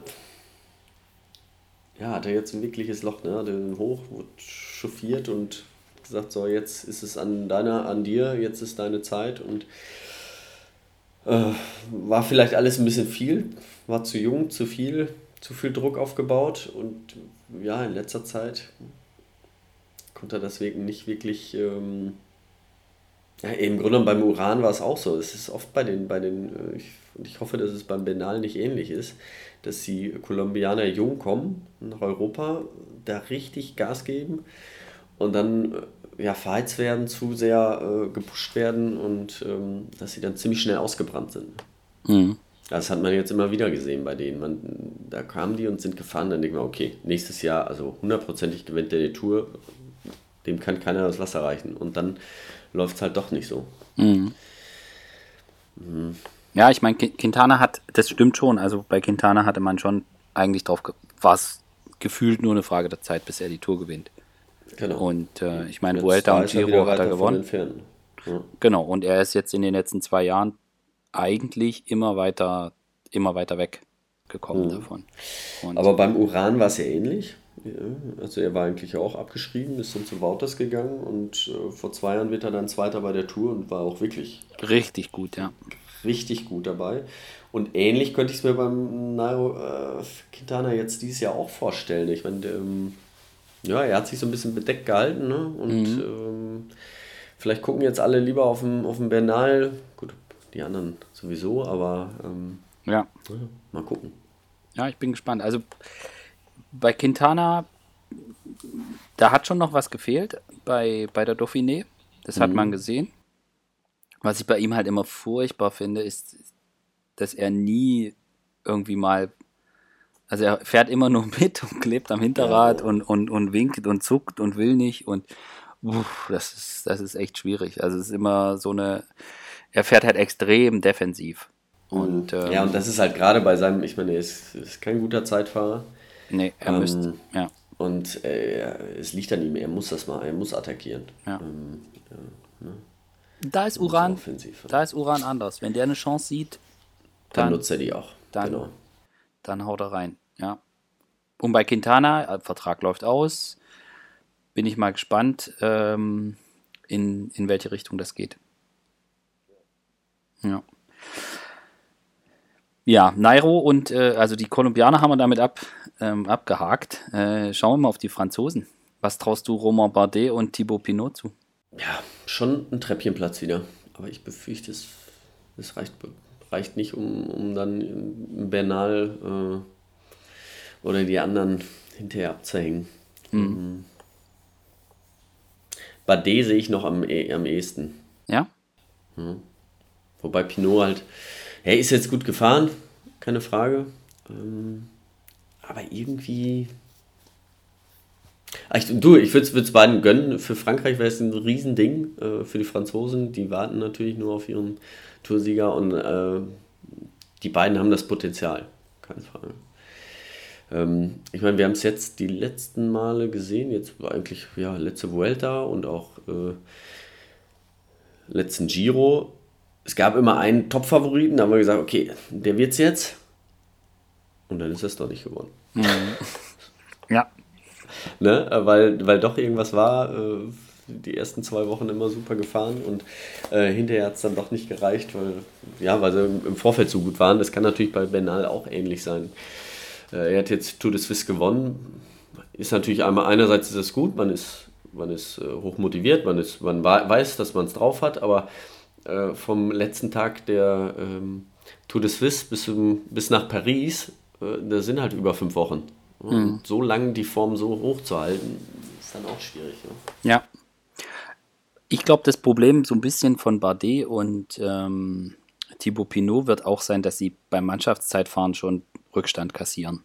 ja, hat er jetzt ein wirkliches Loch, ne? Den hoch, wurde chauffiert und gesagt, so, jetzt ist es an deiner, an dir, jetzt ist deine Zeit und äh, war vielleicht alles ein bisschen viel, war zu jung, zu viel, zu viel Druck aufgebaut und ja, in letzter Zeit konnte er deswegen nicht wirklich ähm, Ja, im Grunde genommen beim Uran war es auch so. Es ist oft bei den, bei den, äh, ich, ich hoffe, dass es beim Benal nicht ähnlich ist, dass die Kolumbianer jung kommen nach Europa, da richtig Gas geben und dann äh, ja, verheizt werden, zu sehr äh, gepusht werden und ähm, dass sie dann ziemlich schnell ausgebrannt sind. Mhm. Das hat man jetzt immer wieder gesehen bei denen. Man, da kamen die und sind gefahren, dann denkt man, okay, nächstes Jahr, also hundertprozentig gewinnt der die Tour, dem kann keiner das Wasser reichen. Und dann läuft es halt doch nicht so. Mhm. Mhm. Ja, ich meine, Quintana hat, das stimmt schon, also bei Quintana hatte man schon eigentlich drauf, war es gefühlt nur eine Frage der Zeit, bis er die Tour gewinnt. Genau. Und äh, ich meine, Vuelta und Giro hat er gewonnen. Ja. Genau, und er ist jetzt in den letzten zwei Jahren eigentlich immer weiter, immer weiter weggekommen mhm. davon. Und Aber beim Uran war es ja ähnlich. Also er war eigentlich auch abgeschrieben, ist dann zu Wouters gegangen und äh, vor zwei Jahren wird er dann Zweiter bei der Tour und war auch wirklich richtig gut, ja. Richtig gut dabei. Und ähnlich könnte ich es mir beim Nairo äh, Quintana jetzt dieses Jahr auch vorstellen. Ich meine, ähm, ja, er hat sich so ein bisschen bedeckt gehalten ne? und mhm. ähm, vielleicht gucken jetzt alle lieber auf den, auf den Bernal. Die anderen sowieso, aber ähm, ja. ja. Mal gucken. Ja, ich bin gespannt. Also bei Quintana, da hat schon noch was gefehlt bei, bei der Dauphiné. Das mhm. hat man gesehen. Was ich bei ihm halt immer furchtbar finde, ist, dass er nie irgendwie mal. Also er fährt immer nur mit und klebt am Hinterrad ja. und, und, und winkt und zuckt und will nicht. Und uff, das, ist, das ist echt schwierig. Also es ist immer so eine er fährt halt extrem defensiv. Und, ähm, ja, und das ist halt gerade bei seinem, ich meine, er ist, ist kein guter Zeitfahrer. Nee, er ähm, müsste, ja. Und äh, es liegt an ihm, er muss das mal, er muss attackieren. Ja. Ähm, ja ne? Da ist Uran, da ist Uran anders. Wenn der eine Chance sieht, dann, dann nutzt er die auch. Dann, genau. dann haut er rein, ja. Und bei Quintana, äh, Vertrag läuft aus, bin ich mal gespannt, ähm, in, in welche Richtung das geht. Ja. Ja, Nairo und äh, also die Kolumbianer haben wir damit ab, ähm, abgehakt. Äh, schauen wir mal auf die Franzosen. Was traust du Romain Bardet und Thibaut Pinot zu? Ja, schon ein Treppchenplatz wieder. Aber ich befürchte, es, es reicht, reicht nicht, um, um dann Bernal äh, oder die anderen hinterher abzuhängen. Mhm. mhm. Bardet sehe ich noch am, eh, am ehesten. Ja? Mhm. Wobei Pinot halt, er ist jetzt gut gefahren, keine Frage. Ähm, aber irgendwie. Ich, du, ich würde es beiden gönnen. Für Frankreich wäre es ein Riesending. Äh, für die Franzosen, die warten natürlich nur auf ihren Toursieger und äh, die beiden haben das Potenzial. Keine Frage. Ähm, ich meine, wir haben es jetzt die letzten Male gesehen. Jetzt war eigentlich ja, letzte Vuelta und auch äh, letzten Giro es gab immer einen Top-Favoriten, da haben wir gesagt, okay, der wird's jetzt. Und dann ist es doch nicht geworden. Mhm. Ja. ne? weil, weil doch irgendwas war, äh, die ersten zwei Wochen immer super gefahren und äh, hinterher hat es dann doch nicht gereicht, weil, ja, weil sie im Vorfeld so gut waren. Das kann natürlich bei Benal auch ähnlich sein. Äh, er hat jetzt Tour de Suisse gewonnen. Ist natürlich einmal, einerseits ist es gut, man ist, man ist äh, hoch motiviert, man, ist, man weiß, dass man es drauf hat, aber äh, vom letzten Tag der ähm, Tour de Suisse bis, zum, bis nach Paris, äh, da sind halt über fünf Wochen. Und mhm. so lange die Form so hoch zu halten, ist dann auch schwierig. Ne? Ja. Ich glaube, das Problem so ein bisschen von Bardet und ähm, Thibaut Pinot wird auch sein, dass sie beim Mannschaftszeitfahren schon Rückstand kassieren.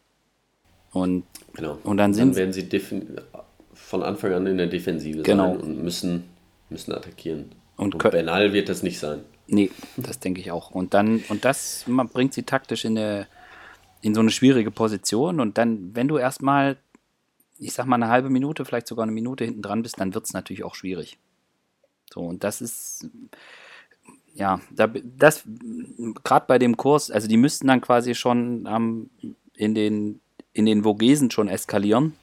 Und, genau. und dann, sind dann werden sie von Anfang an in der Defensive genau. sein und müssen, müssen attackieren. Und, und Bernal wird das nicht sein. Nee, das denke ich auch. Und dann, und das bringt sie taktisch in, eine, in so eine schwierige Position. Und dann, wenn du erstmal, ich sag mal, eine halbe Minute, vielleicht sogar eine Minute hinten dran bist, dann wird es natürlich auch schwierig. So, und das ist, ja, da, das, gerade bei dem Kurs, also die müssten dann quasi schon ähm, in den, in den Vogesen schon eskalieren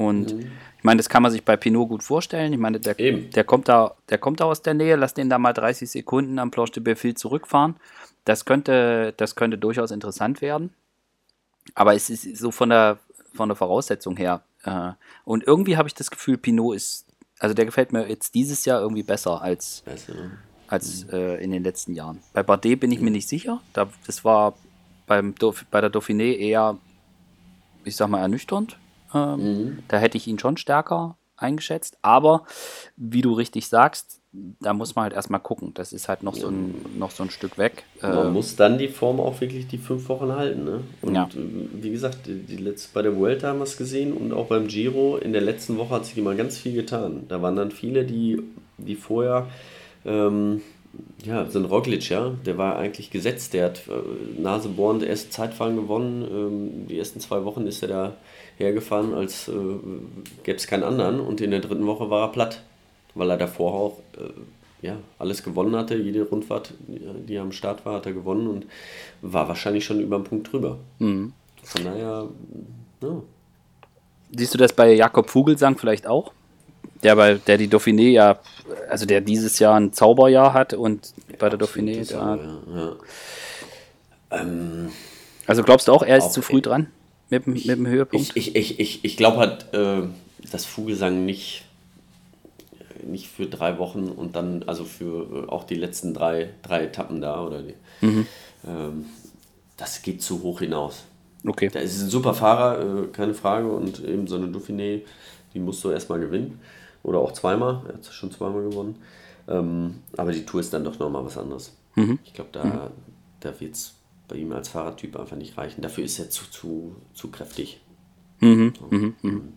und mhm. ich meine, das kann man sich bei Pinot gut vorstellen. Ich meine, der, der, kommt da, der kommt da aus der Nähe, lass den da mal 30 Sekunden am Planche de Belleville zurückfahren. Das könnte, das könnte durchaus interessant werden. Aber es ist so von der, von der Voraussetzung her. Äh, und irgendwie habe ich das Gefühl, Pinot ist Also der gefällt mir jetzt dieses Jahr irgendwie besser als, besser. als äh, in den letzten Jahren. Bei Bardet bin ich mir nicht sicher. Da, das war beim bei der Dauphiné eher, ich sag mal, ernüchternd. Ähm, mhm. Da hätte ich ihn schon stärker eingeschätzt. Aber wie du richtig sagst, da muss man halt erstmal gucken. Das ist halt noch, ja. so, ein, noch so ein Stück weg. Man äh, muss dann die Form auch wirklich die fünf Wochen halten. Ne? Und ja. Äh, wie gesagt, die, die letzte, bei der Vuelta haben wir es gesehen und auch beim Giro in der letzten Woche hat sich immer ganz viel getan. Da waren dann viele, die, die vorher, ähm, ja, so ein Roglic, ja, der war eigentlich gesetzt. Der hat äh, nasebohrend erst Zeitfahren gewonnen. Ähm, die ersten zwei Wochen ist er da hergefahren, als äh, gäbe es keinen anderen. Und in der dritten Woche war er platt weil er davor auch äh, ja, alles gewonnen hatte. Jede Rundfahrt, die am Start war, hat er gewonnen und war wahrscheinlich schon über den Punkt drüber. Mhm. Von daher, ja. Siehst du das bei Jakob Vogelsang vielleicht auch? Der, bei, der die Dauphiné ja, also der dieses Jahr ein Zauberjahr hat und bei der Dauphiné da. Ja, ähm, also glaubst du auch, er ist auch zu früh dran mit, ich, mit dem Höhepunkt? Ich, ich, ich, ich glaube halt, äh, dass Vogelsang nicht nicht für drei Wochen und dann, also für äh, auch die letzten drei, drei Etappen da oder die, mhm. ähm, das geht zu hoch hinaus. Okay. Der ist ein super Fahrer, äh, keine Frage, und eben so eine Dauphiné, die musst du erstmal gewinnen. Oder auch zweimal, er hat schon zweimal gewonnen. Ähm, aber die Tour ist dann doch nochmal was anderes. Mhm. Ich glaube, da, mhm. da wird es bei ihm als Fahrradtyp einfach nicht reichen. Dafür ist er zu, zu, zu kräftig. Mhm. Mhm. mhm.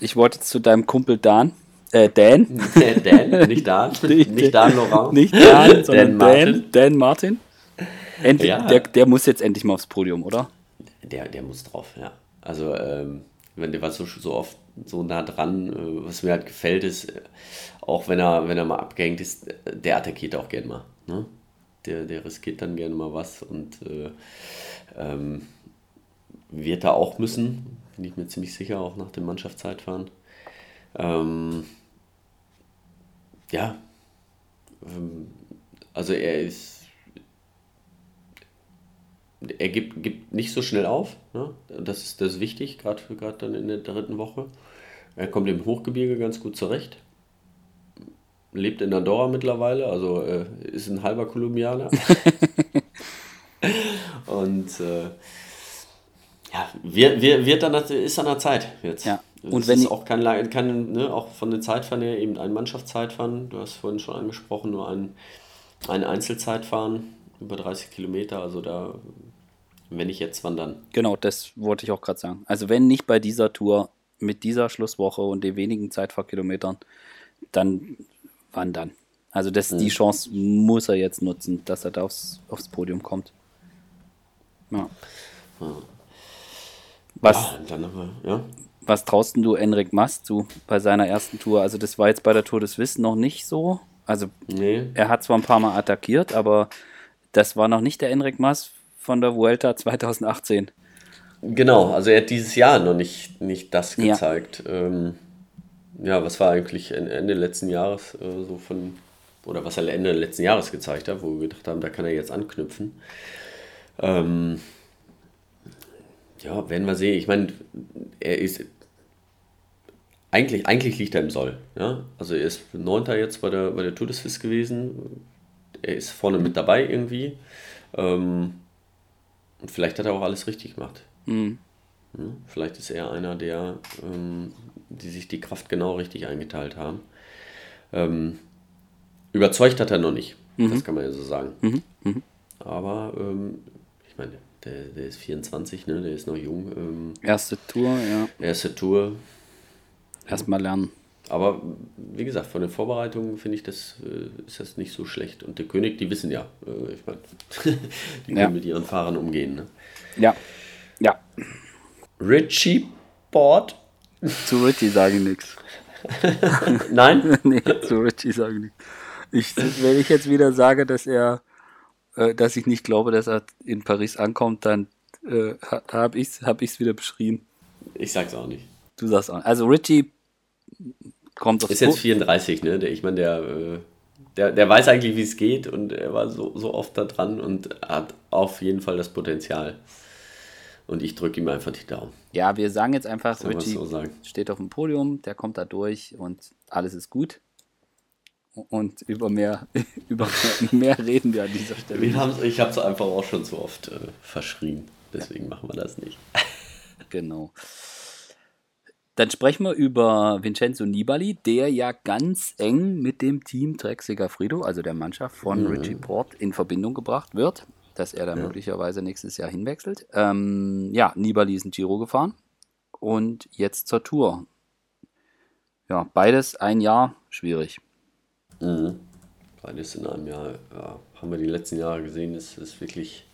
Ich wollte zu deinem Kumpel Dan äh, Dan. Dan, nicht Dan. nicht, Dan Laurent. Nicht Dan, sondern Dan, Martin. Dan, Martin. Endlich, ja. der, der muss jetzt endlich mal aufs Podium, oder? Der, der muss drauf, ja. Also, ähm, wenn der war so, so oft so nah dran, äh, was mir halt gefällt, ist, äh, auch wenn er, wenn er mal abgehängt ist, der attackiert auch gern mal. Ne? Der, der riskiert dann gerne mal was und äh, ähm, wird er auch müssen, bin ich mir ziemlich sicher, auch nach dem Mannschaftszeitfahren. Ähm, ja, ähm, also er ist, er gibt, gibt nicht so schnell auf, ne? das, ist, das ist wichtig, gerade dann in der dritten Woche. Er kommt im Hochgebirge ganz gut zurecht. Lebt in Andorra mittlerweile, also äh, ist ein halber Kolumbianer. Und äh, ja, wird, wird dann, ist an der Zeit jetzt. Ja. Und das wenn ist auch kein, kein ne, auch von den Zeitfahren her eben ein Mannschaftszeitfahren. Du hast vorhin schon angesprochen, nur ein, ein Einzelzeitfahren über 30 Kilometer. Also da, wenn ich jetzt wandern. Genau, das wollte ich auch gerade sagen. Also wenn nicht bei dieser Tour mit dieser Schlusswoche und den wenigen Zeitfahrkilometern, dann wandern. Also das, mhm. die Chance muss er jetzt nutzen, dass er da aufs, aufs Podium kommt. Ja. Was, ja, dann, ja was traust du Enric Mas zu bei seiner ersten Tour? Also das war jetzt bei der Tour des Wissen noch nicht so. Also nee. er hat zwar ein paar Mal attackiert, aber das war noch nicht der Enric Mas von der Vuelta 2018. Genau, also er hat dieses Jahr noch nicht, nicht das gezeigt. Ja, ähm, ja was war eigentlich Ende letzten Jahres äh, so von, oder was er Ende letzten Jahres gezeigt hat, wo wir gedacht haben, da kann er jetzt anknüpfen. Ähm, ja, werden wir sehen. Ich meine, er ist eigentlich, eigentlich liegt er im Soll. Ja? Also er ist Neunter jetzt bei der, bei der Tour des Fis gewesen. Er ist vorne mit dabei irgendwie. Ähm, und vielleicht hat er auch alles richtig gemacht. Mhm. Vielleicht ist er einer, der, ähm, die sich die Kraft genau richtig eingeteilt haben. Ähm, überzeugt hat er noch nicht. Mhm. Das kann man ja so sagen. Mhm. mhm. Aber ähm, ich meine, der, der ist 24, ne? der ist noch jung. Ähm, erste Tour, ja. Erste Tour, Erstmal lernen. Aber wie gesagt, von den Vorbereitungen finde ich, das äh, ist das nicht so schlecht. Und der König, die wissen ja, äh, ich meine, die können ja. mit ihren Fahrern umgehen. Ne? Ja. Ja. Richie Board. Zu Richie sage ich nichts. Nein? nee, zu Richie sage ich nichts. Ich, wenn ich jetzt wieder sage, dass er, äh, dass ich nicht glaube, dass er in Paris ankommt, dann äh, habe ich es hab wieder beschrieben. Ich sag's auch nicht. Du sagst auch. nicht. Also Richie kommt auf Ist jetzt 34, ne? Der, ich meine, der, äh, der, der weiß eigentlich, wie es geht und er war so, so oft da dran und hat auf jeden Fall das Potenzial. Und ich drücke ihm einfach die Daumen. Ja, wir sagen jetzt einfach, Richie so steht auf dem Podium, der kommt da durch und alles ist gut. Und über mehr, über mehr reden wir an dieser Stelle. Ich habe es einfach auch schon so oft äh, verschrien. Deswegen machen wir das nicht. genau. Dann sprechen wir über Vincenzo Nibali, der ja ganz eng mit dem Team Trek Segafredo, also der Mannschaft von mhm. Richie Port, in Verbindung gebracht wird, dass er da ja. möglicherweise nächstes Jahr hinwechselt. Ähm, ja, Nibali ist ein Giro gefahren und jetzt zur Tour. Ja, beides ein Jahr schwierig. Mhm. Beides in einem Jahr, ja, haben wir die letzten Jahre gesehen, ist, ist wirklich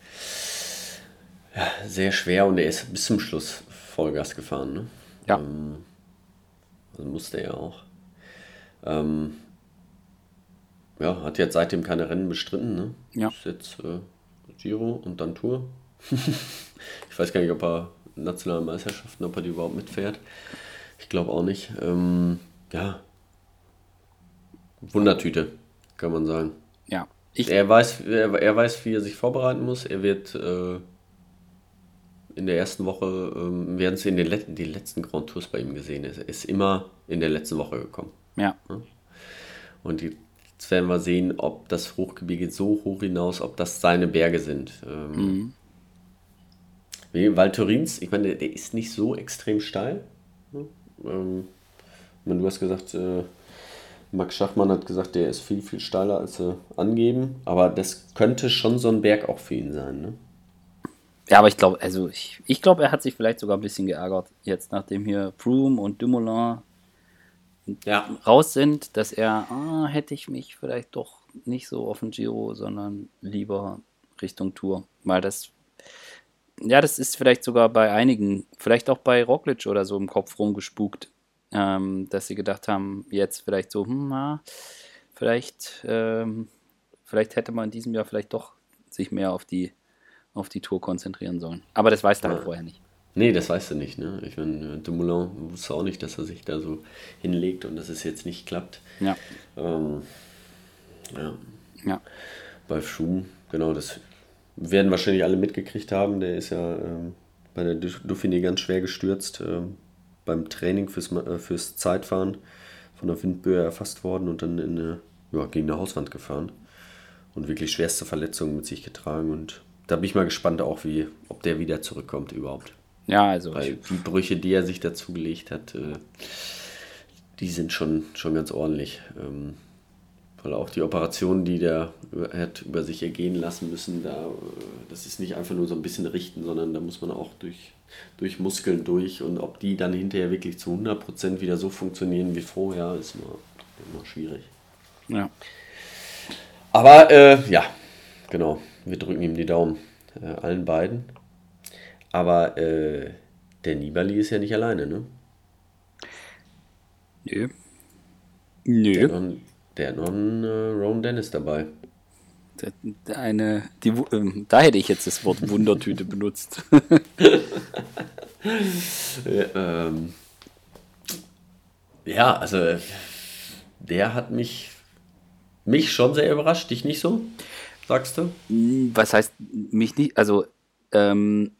ja, sehr schwer und er ist bis zum Schluss Vollgas gefahren. Ne? Ja. Ähm, also musste er auch. Ähm, ja, hat jetzt seitdem keine Rennen bestritten. Ne? Ja. Ist jetzt äh, Giro und dann Tour. ich weiß gar nicht, ob er nationale Meisterschaften, ob er die überhaupt mitfährt. Ich glaube auch nicht. Ähm, ja, Wundertüte, kann man sagen. Ja. er, weiß, er, er, weiß, wie er sich vorbereiten muss. Er wird äh, in der ersten Woche, äh, werden Sie in den Let die letzten Grand Tours bei ihm gesehen. Er ist immer in der letzten Woche gekommen. Ja. Und jetzt werden wir sehen, ob das Hochgebirge so hoch hinaus, ob das seine Berge sind. Ähm, mhm. Weil Turins, ich meine, der ist nicht so extrem steil. Ne? Ähm, du hast gesagt, äh, Max Schachmann hat gesagt, der ist viel, viel steiler, als sie angeben. Aber das könnte schon so ein Berg auch für ihn sein, ne? Ja, aber ich glaube, also ich, ich glaube, er hat sich vielleicht sogar ein bisschen geärgert, jetzt nachdem hier Froome und Dumoulin ja. raus sind, dass er, ah, hätte ich mich vielleicht doch nicht so auf den Giro, sondern lieber Richtung Tour. Weil das, ja, das ist vielleicht sogar bei einigen, vielleicht auch bei Roglic oder so im Kopf rumgespukt, ähm, dass sie gedacht haben, jetzt vielleicht so, hm, na, vielleicht, ähm, vielleicht hätte man in diesem Jahr vielleicht doch sich mehr auf die, auf die Tour konzentrieren sollen. Aber das weißt du halt ja. halt vorher nicht. Nee, das weißt du nicht. Ne? Ich meine, Dumoulin wusste auch nicht, dass er sich da so hinlegt und dass es jetzt nicht klappt. Ja. Ähm, ja. ja. Bei Schum, genau, das werden wahrscheinlich alle mitgekriegt haben. Der ist ja ähm, bei der Dauphiné ganz schwer gestürzt. Ähm, beim Training fürs, äh, fürs Zeitfahren von der Windböe erfasst worden und dann in eine, ja, gegen eine Hauswand gefahren. Und wirklich schwerste Verletzungen mit sich getragen. Und da bin ich mal gespannt auch, wie, ob der wieder zurückkommt überhaupt. Ja, also. Weil die Brüche, die er sich dazugelegt hat, äh, die sind schon, schon ganz ordentlich. Ähm, weil auch die Operationen, die der hat über sich ergehen lassen müssen, da, äh, das ist nicht einfach nur so ein bisschen richten, sondern da muss man auch durch durch Muskeln durch und ob die dann hinterher wirklich zu 100% wieder so funktionieren wie vorher, ist immer, immer schwierig. Ja. Aber äh, ja, genau, wir drücken ihm die Daumen, äh, allen beiden. Aber äh, der Nibali ist ja nicht alleine, ne? Nö. Nö. Der hat noch, der hat noch einen äh, Ron Dennis dabei. Eine, die, äh, da hätte ich jetzt das Wort Wundertüte benutzt. ja, ähm, ja, also der hat mich, mich schon sehr überrascht, dich nicht so, sagst du? Was heißt mich nicht? Also, ähm,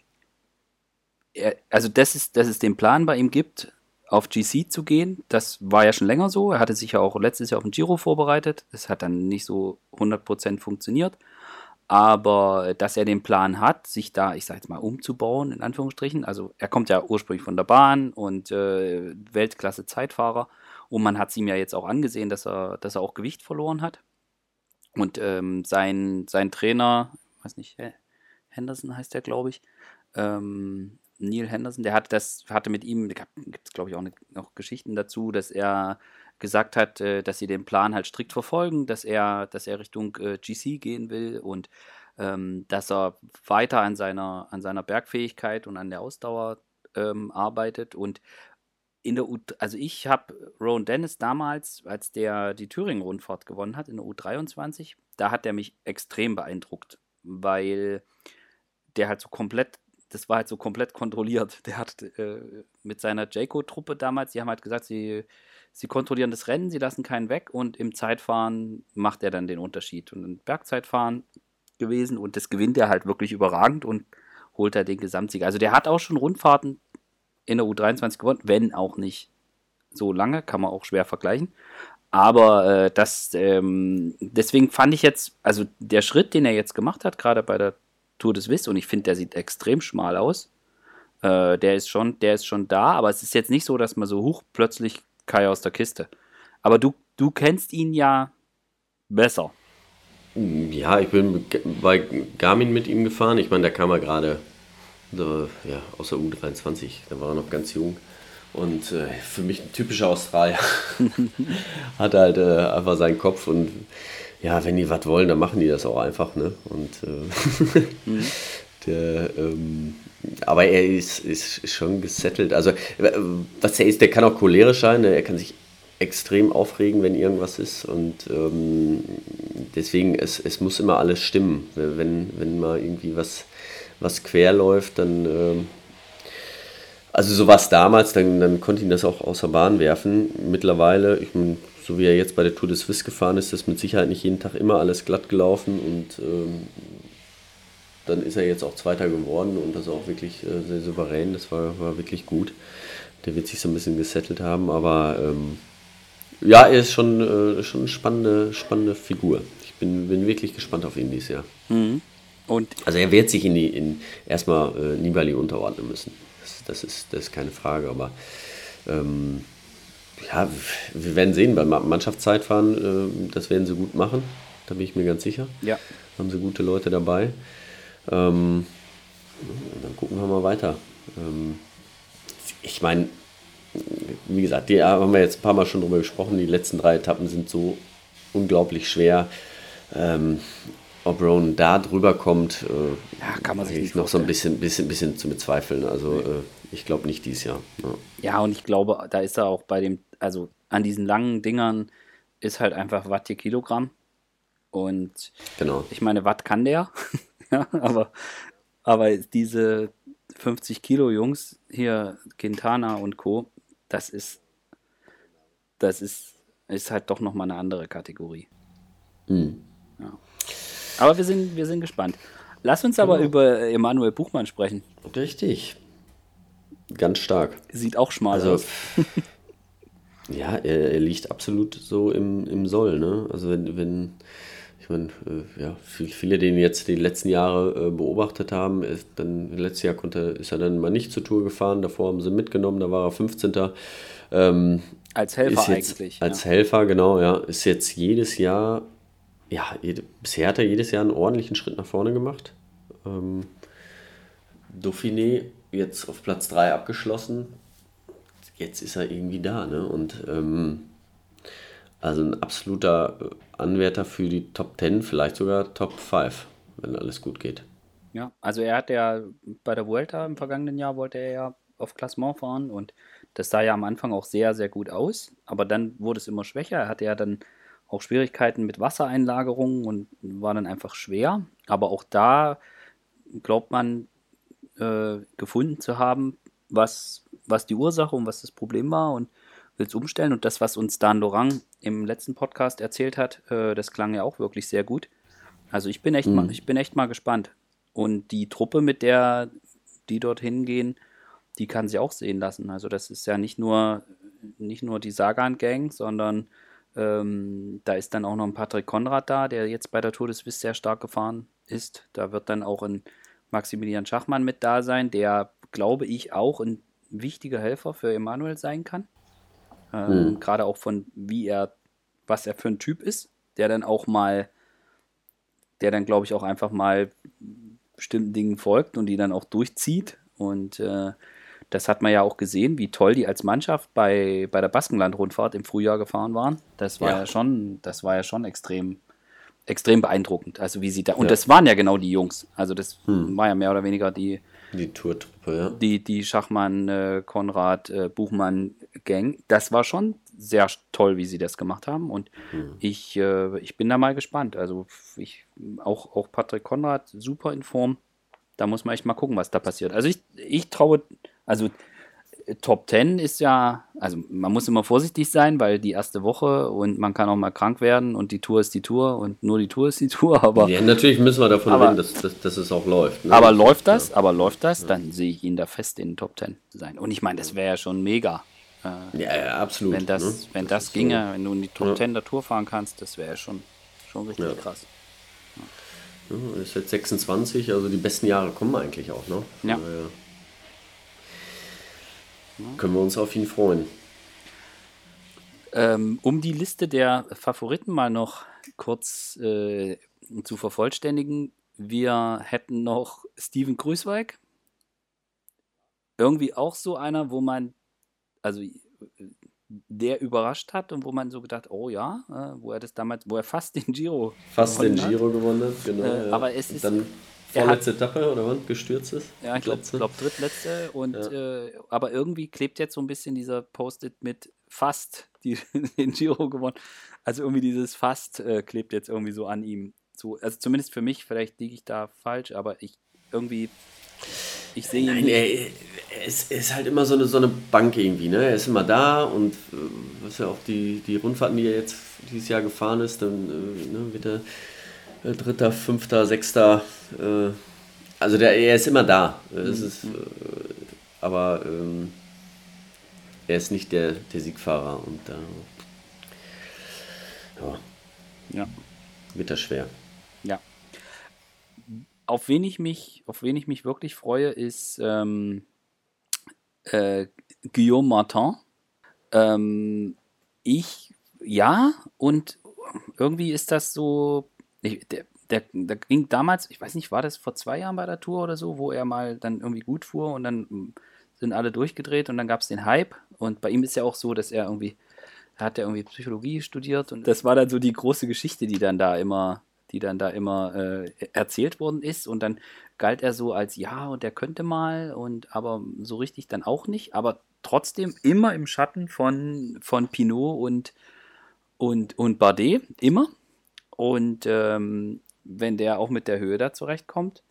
er, also das ist, dass es den Plan bei ihm gibt, auf GC zu gehen. Das war ja schon länger so. Er hatte sich ja auch letztes Jahr auf den Giro vorbereitet. Das hat dann nicht so 100% funktioniert. Aber dass er den Plan hat, sich da, ich sag jetzt mal, umzubauen, in Anführungsstrichen. Also er kommt ja ursprünglich von der Bahn und äh, Weltklasse-Zeitfahrer. Und man hat es ihm ja jetzt auch angesehen, dass er, dass er auch Gewicht verloren hat. Und ähm, sein, sein Trainer, weiß nicht, Henderson heißt der, glaube ich, ähm, Neil Henderson, der hat das, hatte mit ihm, gibt es glaube ich auch eine, noch Geschichten dazu, dass er gesagt hat, äh, dass sie den Plan halt strikt verfolgen, dass er, dass er Richtung äh, GC gehen will und ähm, dass er weiter an seiner, an seiner Bergfähigkeit und an der Ausdauer ähm, arbeitet. Und in der U, also ich habe Rowan Dennis damals, als der die Thüringen-Rundfahrt gewonnen hat in der U23, da hat er mich extrem beeindruckt, weil der halt so komplett das war halt so komplett kontrolliert. Der hat äh, mit seiner Jayco-Truppe damals, die haben halt gesagt, sie, sie kontrollieren das Rennen, sie lassen keinen weg und im Zeitfahren macht er dann den Unterschied. Und im Bergzeitfahren gewesen und das gewinnt er halt wirklich überragend und holt er den Gesamtsieg. Also der hat auch schon Rundfahrten in der U23 gewonnen, wenn auch nicht so lange, kann man auch schwer vergleichen. Aber äh, das, ähm, deswegen fand ich jetzt, also der Schritt, den er jetzt gemacht hat, gerade bei der Tour des Wiss, und ich finde, der sieht extrem schmal aus. Äh, der ist schon, der ist schon da, aber es ist jetzt nicht so, dass man so hoch plötzlich Kai aus der Kiste. Aber du, du kennst ihn ja besser. Ja, ich bin bei Garmin mit ihm gefahren. Ich meine, da kam er gerade ja, aus der U23, da war er noch ganz jung. Und äh, für mich ein typischer Australier. Hat halt äh, einfach seinen Kopf und ja, wenn die was wollen, dann machen die das auch einfach. Ne? Und äh, der, ähm, aber er ist, ist schon gesettelt. Also, was er ist, der kann auch cholerisch sein, ne? er kann sich extrem aufregen, wenn irgendwas ist. Und ähm, deswegen, es, es muss immer alles stimmen. Wenn, wenn mal irgendwie was, was quer läuft, dann. Ähm, also so war es damals, dann, dann konnte ihn das auch außer Bahn werfen. Mittlerweile, ich meine, so wie er jetzt bei der Tour des Swiss gefahren ist, ist mit Sicherheit nicht jeden Tag immer alles glatt gelaufen und ähm, dann ist er jetzt auch Zweiter geworden und das auch wirklich äh, sehr souverän. Das war, war wirklich gut. Der wird sich so ein bisschen gesettelt haben, aber ähm, ja, er ist schon, äh, schon eine spannende, spannende Figur. Ich bin, bin wirklich gespannt auf ihn dieses Jahr. Mhm. Und also er wird sich in die, in, erstmal äh, Nibali unterordnen müssen. Das, das, ist, das ist keine Frage, aber ähm, ja, wir werden sehen beim Mannschaftszeitfahren, äh, das werden sie gut machen. Da bin ich mir ganz sicher. Ja. Haben sie gute Leute dabei. Ähm, dann gucken wir mal weiter. Ähm, ich meine, wie gesagt, die haben wir jetzt ein paar Mal schon drüber gesprochen. Die letzten drei Etappen sind so unglaublich schwer. Ähm, ob Rowan da drüber kommt, äh, ja, kann man sich nicht noch so ein bisschen, bisschen, bisschen zu bezweifeln. Also äh, ich glaube nicht dieses Jahr. Ja. ja, und ich glaube, da ist er auch bei dem, also an diesen langen Dingern ist halt einfach Watt je Kilogramm. Und genau. ich meine, Watt kann der. ja, aber, aber diese 50 Kilo Jungs hier, Quintana und Co., das ist, das ist, ist halt doch nochmal eine andere Kategorie. Mhm. Ja. Aber wir sind, wir sind gespannt. Lass uns aber genau. über Emanuel Buchmann sprechen. Richtig. Ganz stark. Sieht auch schmal also, aus. ja, er, er, liegt absolut so im, im Soll. Ne? Also wenn, wenn ich meine, äh, ja, viele, die ihn jetzt die letzten Jahre äh, beobachtet haben, ist dann, letztes Jahr konnte, ist er dann mal nicht zur Tour gefahren, davor haben sie mitgenommen, da war er 15. Ähm, als Helfer jetzt, eigentlich. Als ja. Helfer, genau, ja. Ist jetzt jedes Jahr, ja, bisher hat er jedes Jahr einen ordentlichen Schritt nach vorne gemacht. Ähm, Dauphiné jetzt auf Platz 3 abgeschlossen. Jetzt ist er irgendwie da, ne? Und ähm, also ein absoluter äh, Anwärter für die Top 10, vielleicht sogar Top 5, wenn alles gut geht. Ja, also er hat ja bei der Vuelta im vergangenen Jahr wollte er ja auf Klassement fahren und das sah ja am Anfang auch sehr, sehr gut aus, aber dann wurde es immer schwächer. Er hatte ja dann auch Schwierigkeiten mit Wassereinlagerungen und war dann einfach schwer. Aber auch da glaubt man äh, gefunden zu haben, was, was die Ursache und was das Problem war und will es umstellen. Und das, was uns Dan Lorang im letzten Podcast erzählt hat, äh, das klang ja auch wirklich sehr gut. Also ich bin echt mhm. mal, ich bin echt mal gespannt. Und die Truppe, mit der die dorthin gehen, die kann sich auch sehen lassen. Also das ist ja nicht nur, nicht nur die Sagan-Gang, sondern ähm, da ist dann auch noch ein Patrick Konrad da, der jetzt bei der Todeswiss sehr stark gefahren ist. Da wird dann auch ein Maximilian Schachmann mit da sein, der, glaube ich, auch ein wichtiger Helfer für Emanuel sein kann. Ähm, mhm. Gerade auch von wie er, was er für ein Typ ist, der dann auch mal, der dann, glaube ich, auch einfach mal bestimmten Dingen folgt und die dann auch durchzieht. Und äh, das hat man ja auch gesehen, wie toll die als Mannschaft bei, bei der Baskenland-Rundfahrt im Frühjahr gefahren waren. Das war ja. ja, schon, das war ja schon extrem, extrem beeindruckend. Also wie sie da. Und ja. das waren ja genau die Jungs. Also das hm. war ja mehr oder weniger die, die Tourtruppe, ja. Die, die Schachmann, äh, Konrad, äh, Buchmann Gang. Das war schon sehr toll, wie sie das gemacht haben. Und mhm. ich, äh, ich bin da mal gespannt. Also ich, auch, auch Patrick Konrad, super in Form. Da muss man echt mal gucken, was da passiert. Also ich, ich traue, also Top 10 ist ja, also man muss immer vorsichtig sein, weil die erste Woche und man kann auch mal krank werden und die Tour ist die Tour und nur die Tour ist die Tour, aber. Ja, natürlich müssen wir davon aber, reden, dass, dass, dass, es auch läuft. Ne? Aber läuft das, ja. aber läuft das, dann sehe ich ihn da fest in den Top 10 sein. Und ich meine, das wäre ja schon mega. Äh, ja, ja, absolut. Wenn das, ne? wenn das, das ginge, so. wenn du in die Top ja. 10 der Tour fahren kannst, das wäre ja schon, schon richtig ja. krass. Ja, ist jetzt 26, also die besten Jahre kommen eigentlich auch, ne? Ja. Können wir uns auf ihn freuen. Ähm, um die Liste der Favoriten mal noch kurz äh, zu vervollständigen. Wir hätten noch Steven Grüßweig. Irgendwie auch so einer, wo man, also der überrascht hat und wo man so gedacht, oh ja, äh, wo er das damals, wo er fast den Giro fast den Giro hat. gewonnen hat, genau. Äh, ja. Aber es ist dann vorletzte hat, Etappe oder wann gestürzt ist. Ja, ich glaube glaub drittletzte und ja. äh, aber irgendwie klebt jetzt so ein bisschen dieser Post-it mit fast die, den Giro gewonnen. Also irgendwie dieses fast äh, klebt jetzt irgendwie so an ihm. So, also zumindest für mich, vielleicht liege ich da falsch, aber ich irgendwie ich sehe ihn. Nein, er, es ist halt immer so eine, so eine Bank irgendwie, ne? Er ist immer da und äh, was ja auch die, die Rundfahrten, die er jetzt dieses Jahr gefahren ist, dann äh, ne, wird er Dritter, Fünfter, Sechster. Äh, also der, er ist immer da. Mhm. Ist, äh, aber ähm, er ist nicht der, der Siegfahrer und da ja, ja. wird das schwer. Ja auf wen ich mich, auf wen ich mich wirklich freue, ist ähm, äh, Guillaume Martin. Ähm, ich, ja, und irgendwie ist das so, ich, der, der, der ging damals, ich weiß nicht, war das vor zwei Jahren bei der Tour oder so, wo er mal dann irgendwie gut fuhr und dann sind alle durchgedreht und dann gab es den Hype. Und bei ihm ist ja auch so, dass er irgendwie, er hat ja irgendwie Psychologie studiert und das war dann so die große Geschichte, die dann da immer die dann da immer äh, erzählt worden ist. Und dann galt er so als ja und er könnte mal und aber so richtig dann auch nicht. Aber trotzdem immer im Schatten von, von Pinot und, und, und Bardet, immer. Und ähm, wenn der auch mit der Höhe da zurechtkommt,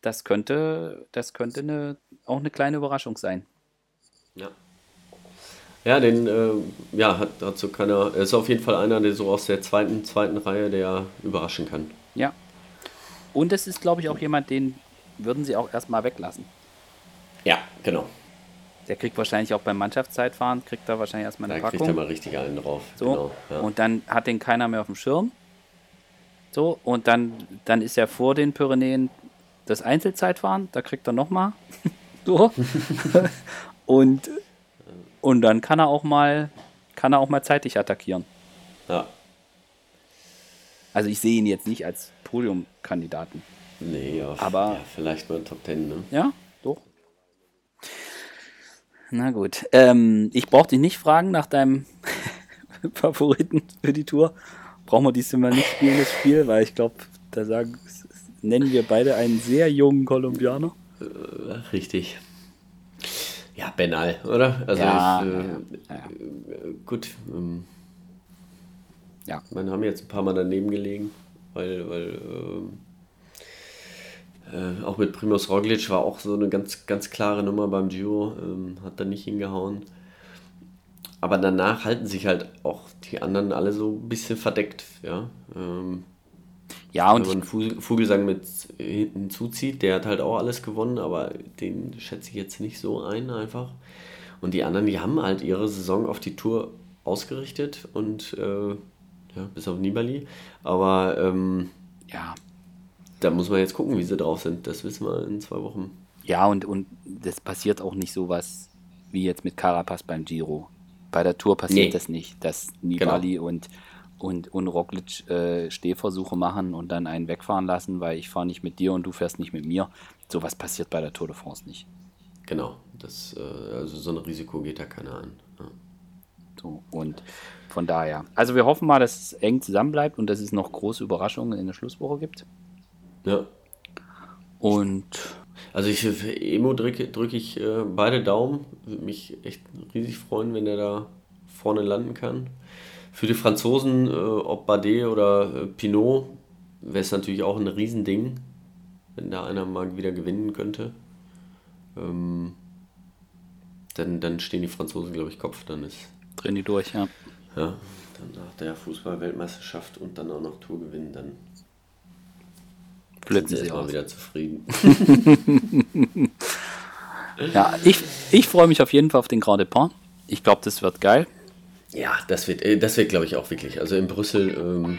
das könnte, das könnte eine, auch eine kleine Überraschung sein. Ja. Ja, den äh, ja, hat, so keiner. Er ist auf jeden Fall einer, der so aus der zweiten, zweiten Reihe, der überraschen kann. Ja. Und es ist, glaube ich, auch jemand, den würden sie auch erstmal weglassen. Ja, genau. Der kriegt wahrscheinlich auch beim Mannschaftszeitfahren, kriegt er wahrscheinlich erstmal eine da Packung. Da kriegt er mal richtig einen drauf. So. Genau, ja. Und dann hat den keiner mehr auf dem Schirm. So, und dann, dann ist er vor den Pyrenäen das Einzelzeitfahren, da kriegt er nochmal. so. und und dann kann er auch mal, kann er auch mal zeitig attackieren. Ja. Also ich sehe ihn jetzt nicht als Podiumkandidaten. Nee, ja, aber ja, vielleicht mal Top Ten, ne? Ja, doch. Na gut. Ähm, ich brauche dich nicht fragen nach deinem Favoriten für die Tour. Brauchen wir diesmal nicht spielen, das Spiel, weil ich glaube, da sagen, nennen wir beide einen sehr jungen Kolumbianer. Äh, richtig. Ja, Benal, oder? Also ja, ich, äh, ja, ja. gut. Ähm, ja. Man haben jetzt ein paar Mal daneben gelegen, weil, weil äh, äh, auch mit Primus Roglic war auch so eine ganz, ganz klare Nummer beim Giro, ähm, hat da nicht hingehauen. Aber danach halten sich halt auch die anderen alle so ein bisschen verdeckt, ja. Ähm, ja, und wenn man Vogelsang mit hinzuzieht, der hat halt auch alles gewonnen, aber den schätze ich jetzt nicht so ein einfach. Und die anderen, die haben halt ihre Saison auf die Tour ausgerichtet und äh, ja, bis auf Nibali. Aber ähm, ja, da muss man jetzt gucken, wie sie drauf sind. Das wissen wir in zwei Wochen. Ja, und, und das passiert auch nicht so was wie jetzt mit Carapaz beim Giro. Bei der Tour passiert nee. das nicht, dass Nibali genau. und und, und Roglic äh, Stehversuche machen und dann einen wegfahren lassen, weil ich fahre nicht mit dir und du fährst nicht mit mir. Sowas passiert bei der Tour de France nicht. Genau, das, äh, also so ein Risiko geht da keiner an. Ja. So, und von daher. Also wir hoffen mal, dass es eng zusammenbleibt und dass es noch große Überraschungen in der Schlusswoche gibt. Ja. Und. Also ich für Emo drücke drück ich äh, beide Daumen. Würde mich echt riesig freuen, wenn er da vorne landen kann. Für die Franzosen, äh, ob Bardet oder äh, Pinot, wäre es natürlich auch ein Riesending, wenn da einer mal wieder gewinnen könnte. Ähm, dann, dann stehen die Franzosen, glaube ich, Kopf. Dann ist. Drehen die durch, ja. Ja, dann nach der Fußball-Weltmeisterschaft und dann auch noch Tour gewinnen, dann flippen sie auch wieder zufrieden. ja, ich, ich freue mich auf jeden Fall auf den Grand Depart. Ich glaube, das wird geil. Ja, das wird, äh, das wird glaube ich, auch wirklich. Also in Brüssel, ähm,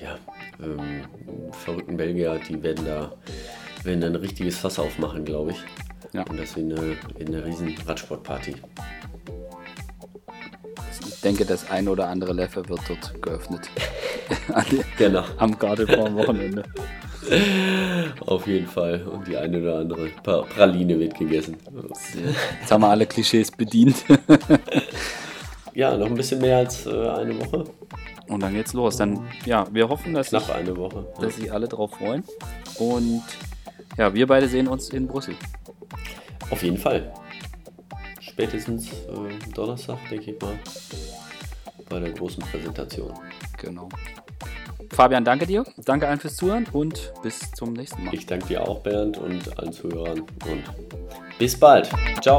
ja, ähm, verrückten Belgier, die werden da, werden da ein richtiges Fass aufmachen, glaube ich. Ja. Und das wird eine, eine riesen Radsportparty. Ich denke, das ein oder andere Level wird dort geöffnet. genau. Am Gardebaum-Wochenende. Auf jeden Fall. Und die eine oder andere Praline wird gegessen. Jetzt haben wir alle Klischees bedient. ja, noch ein bisschen mehr als äh, eine Woche. Und dann geht's los. Dann, ja, wir hoffen, dass, Knapp sich, eine Woche. dass sich alle drauf freuen. Und ja, wir beide sehen uns in Brüssel. Auf jeden Fall. Spätestens äh, Donnerstag, denke ich mal, bei der großen Präsentation. Genau. Fabian, danke dir. Danke allen fürs Zuhören und bis zum nächsten Mal. Ich danke dir auch, Bernd, und allen Zuhörern. Und bis bald. Ciao.